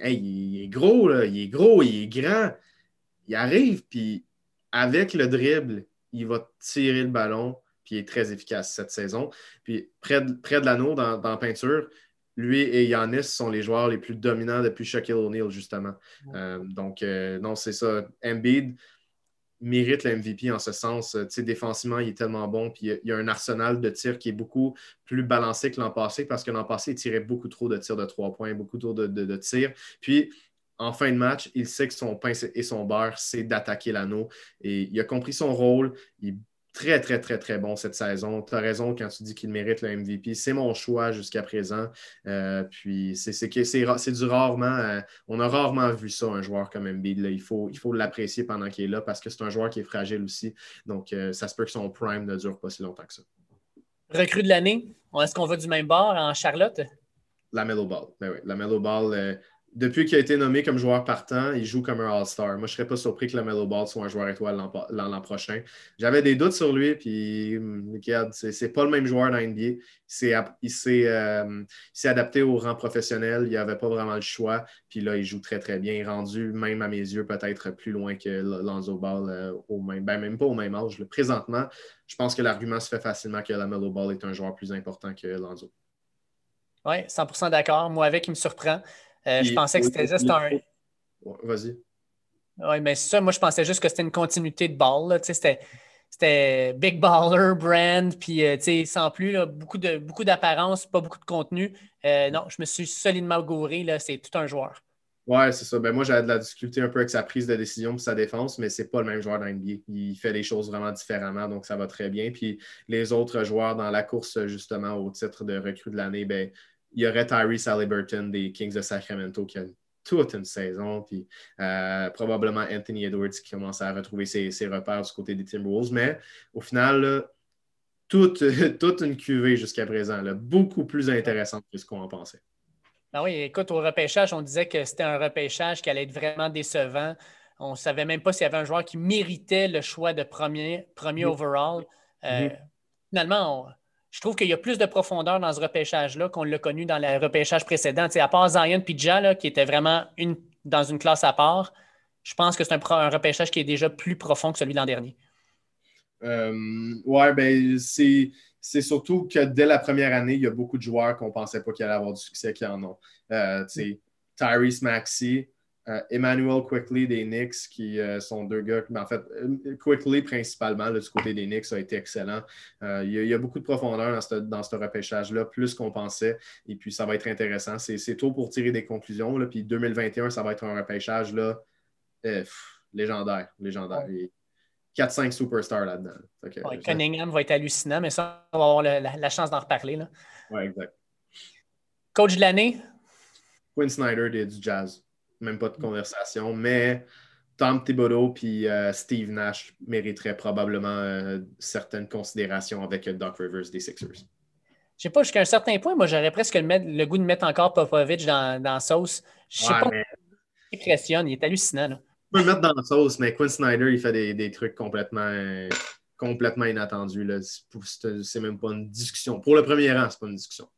il est gros, là. il est gros, il est grand. Il arrive, puis avec le dribble, il va tirer le ballon puis il est très efficace cette saison. Puis près de, près de l'anneau, dans, la peinture, lui et Yanis sont les joueurs les plus dominants depuis Shaquille O'Neal, justement. Euh, donc, euh, non, c'est ça. Embiid mérite le MVP en ce sens. Tu sais, défensivement, il est tellement bon. Puis il y a un arsenal de tirs qui est beaucoup plus balancé que l'an passé parce que l'an passé, il tirait beaucoup trop de tirs de trois points, beaucoup trop de, de tirs. Puis, en fin de match, il sait que son pain et son beurre, c'est d'attaquer l'anneau. Et il a compris son rôle. Il très, très, très, très bon cette saison. Tu as raison quand tu dis qu'il mérite le MVP. C'est mon choix jusqu'à présent. Euh, puis c'est du rarement. Euh, on a rarement vu ça, un joueur comme Embiid. Il faut il faut l'apprécier pendant qu'il est là parce que c'est un joueur qui est fragile aussi. Donc, euh, ça se peut que son prime ne dure pas si longtemps que ça. Recrue de l'année, est-ce qu'on va du même bord en Charlotte? La Mellow Ball. Ben oui, la Mellow Ball depuis qu'il a été nommé comme joueur partant, il joue comme un All-Star. Moi, je ne serais pas surpris que Lamelo Ball soit un joueur étoile l'an prochain. J'avais des doutes sur lui, puis regarde, c'est pas le même joueur dans NBA. Il euh, s'est adapté au rang professionnel. Il n'avait pas vraiment le choix. Puis là, il joue très, très bien. Il rendu, même à mes yeux, peut-être plus loin que Lonzo Ball, euh, au même, ben, même pas au même âge. Présentement, je pense que l'argument se fait facilement que Lamelo Ball est un joueur plus important que Lonzo. Oui, 100% d'accord. Moi, avec, il me surprend. Euh, je pensais que c'était juste un. Vas-y. Oui, mais ça, moi, je pensais juste que c'était une continuité de ball. C'était Big Baller, brand, puis euh, sans plus, là, beaucoup d'apparence, beaucoup pas beaucoup de contenu. Euh, non, je me suis solidement gouré. C'est tout un joueur. Ouais, c'est ça. Ben, moi, j'avais de la difficulté un peu avec sa prise de décision et sa défense, mais c'est pas le même joueur dans NBA. Il fait les choses vraiment différemment, donc ça va très bien. Puis les autres joueurs dans la course, justement, au titre de recrue de l'année, ben, il y aurait Tyrese Halliburton des Kings de Sacramento qui a toute une saison, puis euh, probablement Anthony Edwards qui commence à retrouver ses, repères du côté des Timberwolves. Mais au final, toute, toute, une cuvée jusqu'à présent, beaucoup plus intéressante que ce qu'on en pensait. Ah oui, écoute, au repêchage, on disait que c'était un repêchage qui allait être vraiment décevant. On ne savait même pas s'il y avait un joueur qui méritait le choix de premier, premier overall. Euh, finalement, on, je trouve qu'il y a plus de profondeur dans ce repêchage-là qu'on l'a connu dans le repêchage précédent. à part Zion et Ja, qui était vraiment une, dans une classe à part, je pense que c'est un, repêchage qui est déjà plus profond que celui de l'an dernier. Euh, ouais, ben c'est, surtout que dès la première année, il y a beaucoup de joueurs qu'on ne pensait pas qu'ils allaient avoir du succès qui en ont. Euh, Tyrese Maxey, Emmanuel Quickly des Knicks, qui euh, sont deux gars, mais en fait, euh, Quickly principalement, du côté des Knicks, a été excellent. Il y, a beaucoup de profondeur dans ce, repêchage-là, plus qu'on pensait. Et puis, ça va être intéressant. C'est tôt pour tirer des conclusions. Là, puis 2021, ça va être un repêchage là, légendaire. légendaire. 4-5 superstars là-dedans. Cunningham va être hallucinant, mais ça, on va avoir la, chance d'en reparler. Oui, exact. Coach de l'année? Quinn Snyder du Jazz même pas de conversation, mais Tom Thibodeau puis euh, Steve Nash mériteraient probablement euh, certaines considérations avec Doc Rivers des Sixers. Je sais pas, jusqu'à un certain point, moi, j'aurais presque le, goût de mettre encore Popovich dans, dans la sauce. Je sais pas. Il impressionne, il est hallucinant. Là. Tu peux le mettre dans la sauce, mais Quinn Snyder, il fait des, trucs complètement, complètement inattendus. C'est même pas une discussion. Pour le premier rang, c'est pas une discussion.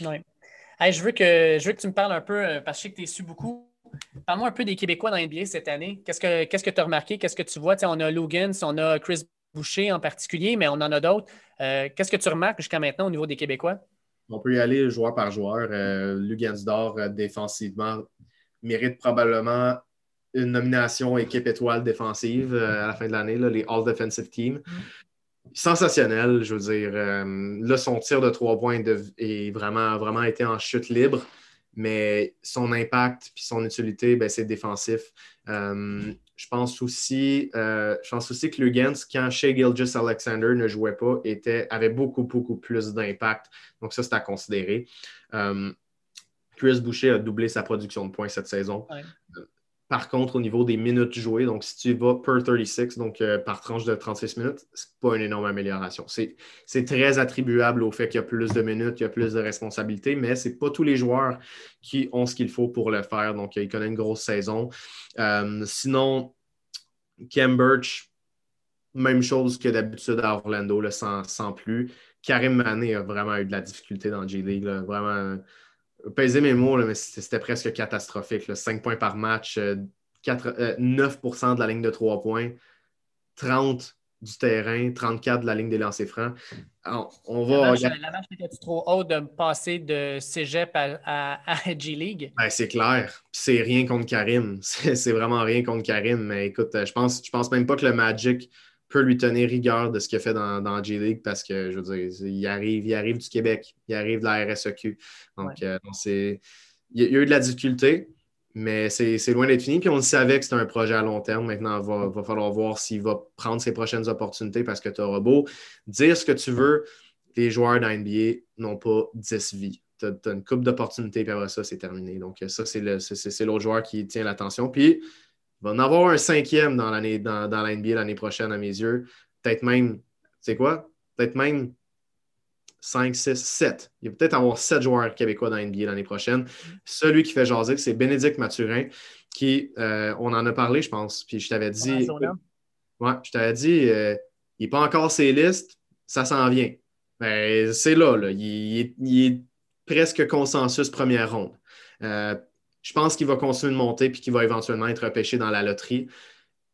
Oui. je, veux que, je veux que tu me parles un peu, euh, parce que je sais que tu es su beaucoup Parle-moi un peu des Québécois dans l'NBA cette année. Qu'est-ce que tu as remarqué? Qu'est-ce que tu vois? on a Lugans, on a Chris Boucher en particulier, mais on en a d'autres. Euh, qu'est-ce que tu remarques jusqu'à maintenant au niveau des Québécois? On peut y aller joueur par joueur. Euh, Lugans d'or, euh, défensivement, mérite probablement une nomination équipe étoile défensive à la fin de l'année, les All Defensive Team. Sensationnel, je veux dire. là, son tir de trois points est vraiment, vraiment été en chute libre. Mais son impact puis son utilité, ben, c'est défensif. Euh, je, pense aussi, euh, je pense aussi que Lugens, quand Shea Gilgis Alexander ne jouait pas, était, avait beaucoup, beaucoup plus d'impact. Donc, ça, c'est à considérer. Euh, Chris Boucher a doublé sa production de points cette saison. Par contre, au niveau des minutes jouées, donc si tu vas per 36, donc euh, par tranche de 36 minutes, c'est pas une énorme amélioration. C'est très attribuable au fait qu'il y a plus de minutes, qu'il y a plus de responsabilités, mais ce n'est pas tous les joueurs qui ont ce qu'il faut pour le faire. Donc, il connaît une grosse saison. Euh, sinon, Cam Birch, même chose que d'habitude à Orlando, sans, plus. Karim Mané a vraiment eu de la difficulté dans G-League. Vraiment Pesez mes mots, mais c'était presque catastrophique. 5 points par match, 9% euh, euh, de la ligne de 3 points, 30 du terrain, 34 de la ligne des lancers francs. on va. La marche, était trop haute de passer de cégep à, G-League? Ben, c'est clair. C'est rien contre Karim. C'est vraiment rien contre Karim. Mais écoute, je pense, je pense même pas que le Magic peut lui tenir rigueur de ce qu'il a fait dans, dans G-League parce que, je veux dire, il arrive, il arrive du Québec, il arrive de la RSEQ. Donc, euh, c'est, il y a eu de la difficulté, mais c'est, loin d'être fini. Puis on le savait que c'était un projet à long terme. Maintenant, il va, falloir voir s'il va prendre ses prochaines opportunités parce que tu auras beau dire ce que tu veux, les joueurs d'NBA n'ont pas 10 vies. Tu as, une coupe d'opportunités, puis après ça, c'est terminé. Donc, ça, c'est, l'autre joueur qui tient l'attention. Puis, il va en avoir un cinquième dans l'année dans, dans l'NBA l'année prochaine, à mes yeux. Peut-être même, tu sais quoi? Peut-être même 5, 6, 7. Il va peut-être avoir 7 joueurs québécois dans l'NBA l'année prochaine. Celui qui fait jaser, c'est Bénédicte Mathurin, qui, euh, on en a parlé, je pense. Puis je t'avais dit. Ouais, je t'avais dit, euh, il n'est pas encore ses listes, ça s'en vient. Ben, c'est là, là. Il, est presque consensus première ronde. Euh, je pense qu'il va continuer de monter puis qu'il va éventuellement être repêché dans la loterie.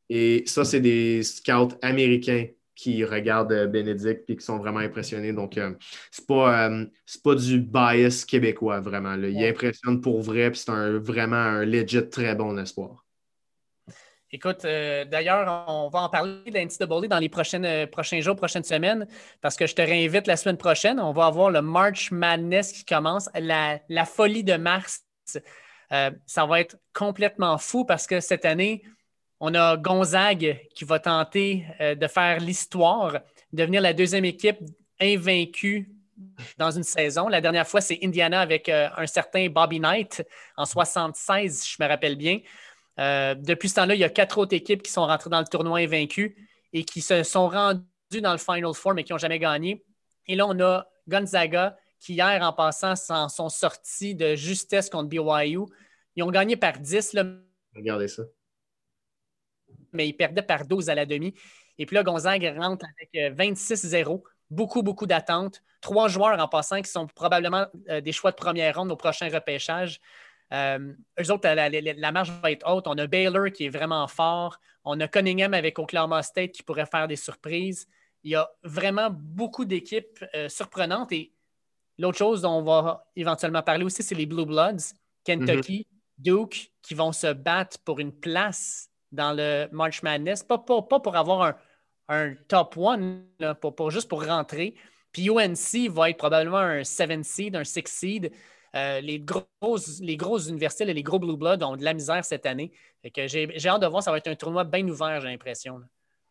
Et ça, c'est des scouts américains qui regardent euh, Bénédicte et qui sont vraiment impressionnés. Donc, euh, ce n'est pas, euh, pas, du bias québécois, vraiment. Il impressionne pour vrai, puis c'est un, vraiment un legit très bon espoir. Écoute, d'ailleurs, on va en parler d'NCAA dans les prochaines, prochains jours, prochaines semaines, parce que je te réinvite la semaine prochaine. On va avoir le March Madness qui commence, la, la folie de mars. Euh, ça va être complètement fou parce que cette année, on a Gonzague qui va tenter euh, de faire l'histoire, devenir la deuxième équipe invaincue dans une saison. La dernière fois, c'est Indiana avec euh, un certain Bobby Knight en 76, si je me rappelle bien. depuis ce temps-là, il y a quatre autres équipes qui sont rentrées dans le tournoi invaincu et qui se sont rendues dans le Final Four, mais qui n'ont jamais gagné. Et là, on a Gonzaga qui, hier, en passant, sont sortis de justesse contre BYU. Ils ont gagné par 10. Là, Regardez ça. Mais ils perdaient par 12 à la demi. Et puis là, Gonzague rentre avec 26-0. Euh, beaucoup, beaucoup d'attentes. Trois joueurs en passant qui sont probablement euh, des choix de première ronde au prochain repêchage. Euh, eux autres, la, marge va être haute. On a Baylor qui est vraiment fort. On a Cunningham avec Oklahoma State qui pourrait faire des surprises. Il y a vraiment beaucoup d'équipes surprenantes. Et L'autre chose dont on va éventuellement parler aussi, c'est les Blue Bloods, Kentucky, mhm. Duke, qui vont se battre pour une place dans le March Madness, pas, pour avoir un, top one, juste pour rentrer. Puis UNC va être probablement un 7 seed, un 6 seed. Euh, les, grosses, les grosses universités, les gros Blue Bloods ont de la misère cette année. J'ai hâte de voir, ça va être un tournoi bien ouvert, j'ai l'impression.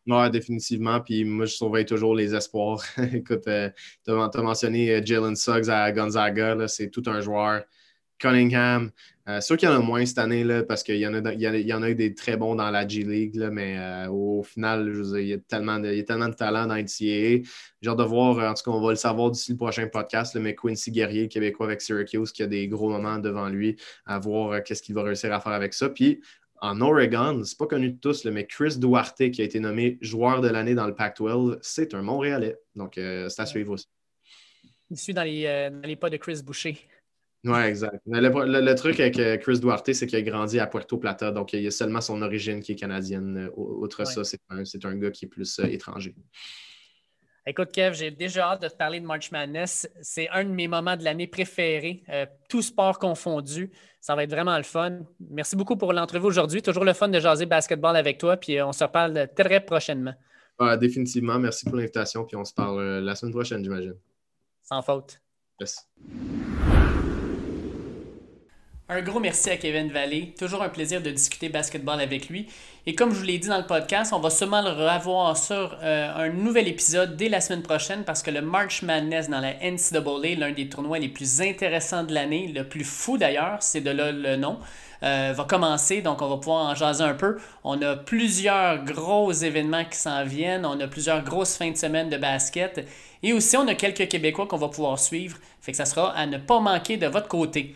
Oui, définitivement. Puis moi, je surveille toujours les espoirs. Écoute, euh, tu as, mentionné euh, Jalen Suggs à Gonzaga. C'est tout un joueur. Cunningham. Euh, sûr qu'il y en a moins cette année là, parce qu'il y, en a, il y, des très bons dans la G League, mais euh, au final, il, y a tellement de, talent dans NCAA. J'ai hâte de voir, en tout cas, on va le savoir d'ici le prochain podcast, mais Quincy Guerrier, québécois avec Syracuse, qui a des gros moments devant lui, à voir qu'est-ce qu'il va réussir à faire avec ça. Puis en Oregon, c'est pas connu de tous, mais Chris Duarte, qui a été nommé joueur de l'année dans le Pac-12, c'est un Montréalais. Donc, euh, c'est à suivre aussi. Il suit dans les, euh, dans les pas de Chris Boucher. Oui, exact. Le, truc avec euh, Chris Duarte, c'est qu'il a grandi à Puerto Plata, donc il y a seulement son origine qui est canadienne. Outre ça, c'est un, un, gars qui est plus étranger. Écoute, Kev, j'ai déjà hâte de te parler de March Madness. C'est un de mes moments de l'année préférés, euh, tout sport confondu. Ça va être vraiment le fun. Merci beaucoup pour l'entrevue aujourd'hui. Toujours le fun de jaser basketball avec toi, puis euh, on se reparle très prochainement. définitivement. Merci pour l'invitation, puis on se parle euh, la semaine prochaine, j'imagine. Sans faute. Yes. Un gros merci à Kevin Vallée. Toujours un plaisir de discuter basketball avec lui. Et comme je vous l'ai dit dans le podcast, on va sûrement le revoir sur euh, un nouvel épisode dès la semaine prochaine parce que le March Madness dans la NCAA, l'un des tournois les plus intéressants de l'année, le plus fou d'ailleurs, c'est de là le nom, euh, va commencer. Donc on va pouvoir en jaser un peu. On a plusieurs gros événements qui s'en viennent. On a plusieurs grosses fins de semaine de basket. Et aussi, on a quelques Québécois qu'on va pouvoir suivre. Fait que ça sera à ne pas manquer de votre côté.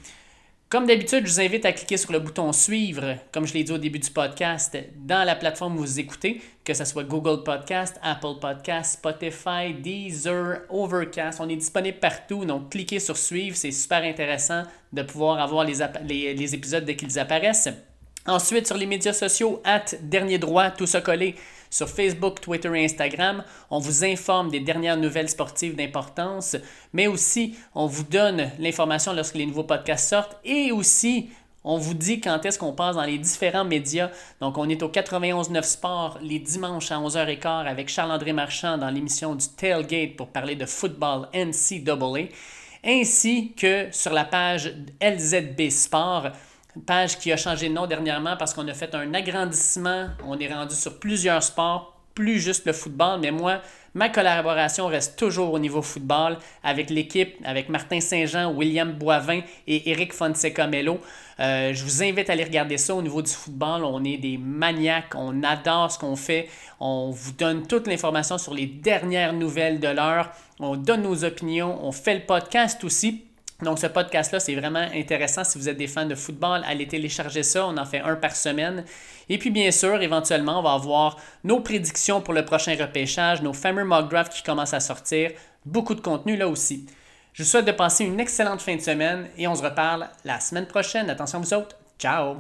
Comme d'habitude, je vous invite à cliquer sur le bouton Suivre, comme je l'ai dit au début du podcast, dans la plateforme où vous écoutez, que ce soit Google Podcast, Apple Podcast, Spotify, Deezer, Overcast. On est disponible partout, donc cliquez sur Suivre, c'est super intéressant de pouvoir avoir les, les épisodes dès qu'ils apparaissent. Ensuite, sur les médias sociaux, at Dernier Droit, tout ça collé. Sur Facebook, Twitter et Instagram, on vous informe des dernières nouvelles sportives d'importance, mais aussi on vous donne l'information lorsque les nouveaux podcasts sortent et aussi on vous dit quand est-ce qu'on passe dans les différents médias. Donc, on est au 91.9 Sport les dimanches à 11h15 avec Charles-André Marchand dans l'émission du Tailgate pour parler de football NCAA, ainsi que sur la page LZB Sport page qui a changé de nom dernièrement parce qu'on a fait un agrandissement. On est rendu sur plusieurs sports, plus juste le football. Mais moi, ma collaboration reste toujours au niveau football avec l'équipe, avec Martin Saint-Jean, William Boivin et Eric Fonseca Mello. Euh, je vous invite à aller regarder ça au niveau du football. On est des maniaques, on adore ce qu'on fait. On vous donne toute l'information sur les dernières nouvelles de l'heure. On donne nos opinions. On fait le podcast aussi. Donc, ce podcast-là, c'est vraiment intéressant. Si vous êtes des fans de football, allez télécharger ça. On en fait un par semaine. Et puis, bien sûr, éventuellement, on va avoir nos prédictions pour le prochain repêchage, nos fameux mock drafts qui commencent à sortir. Beaucoup de contenu là aussi. Je vous souhaite de passer une excellente fin de semaine et on se reparle la semaine prochaine. Attention vous autres. Ciao!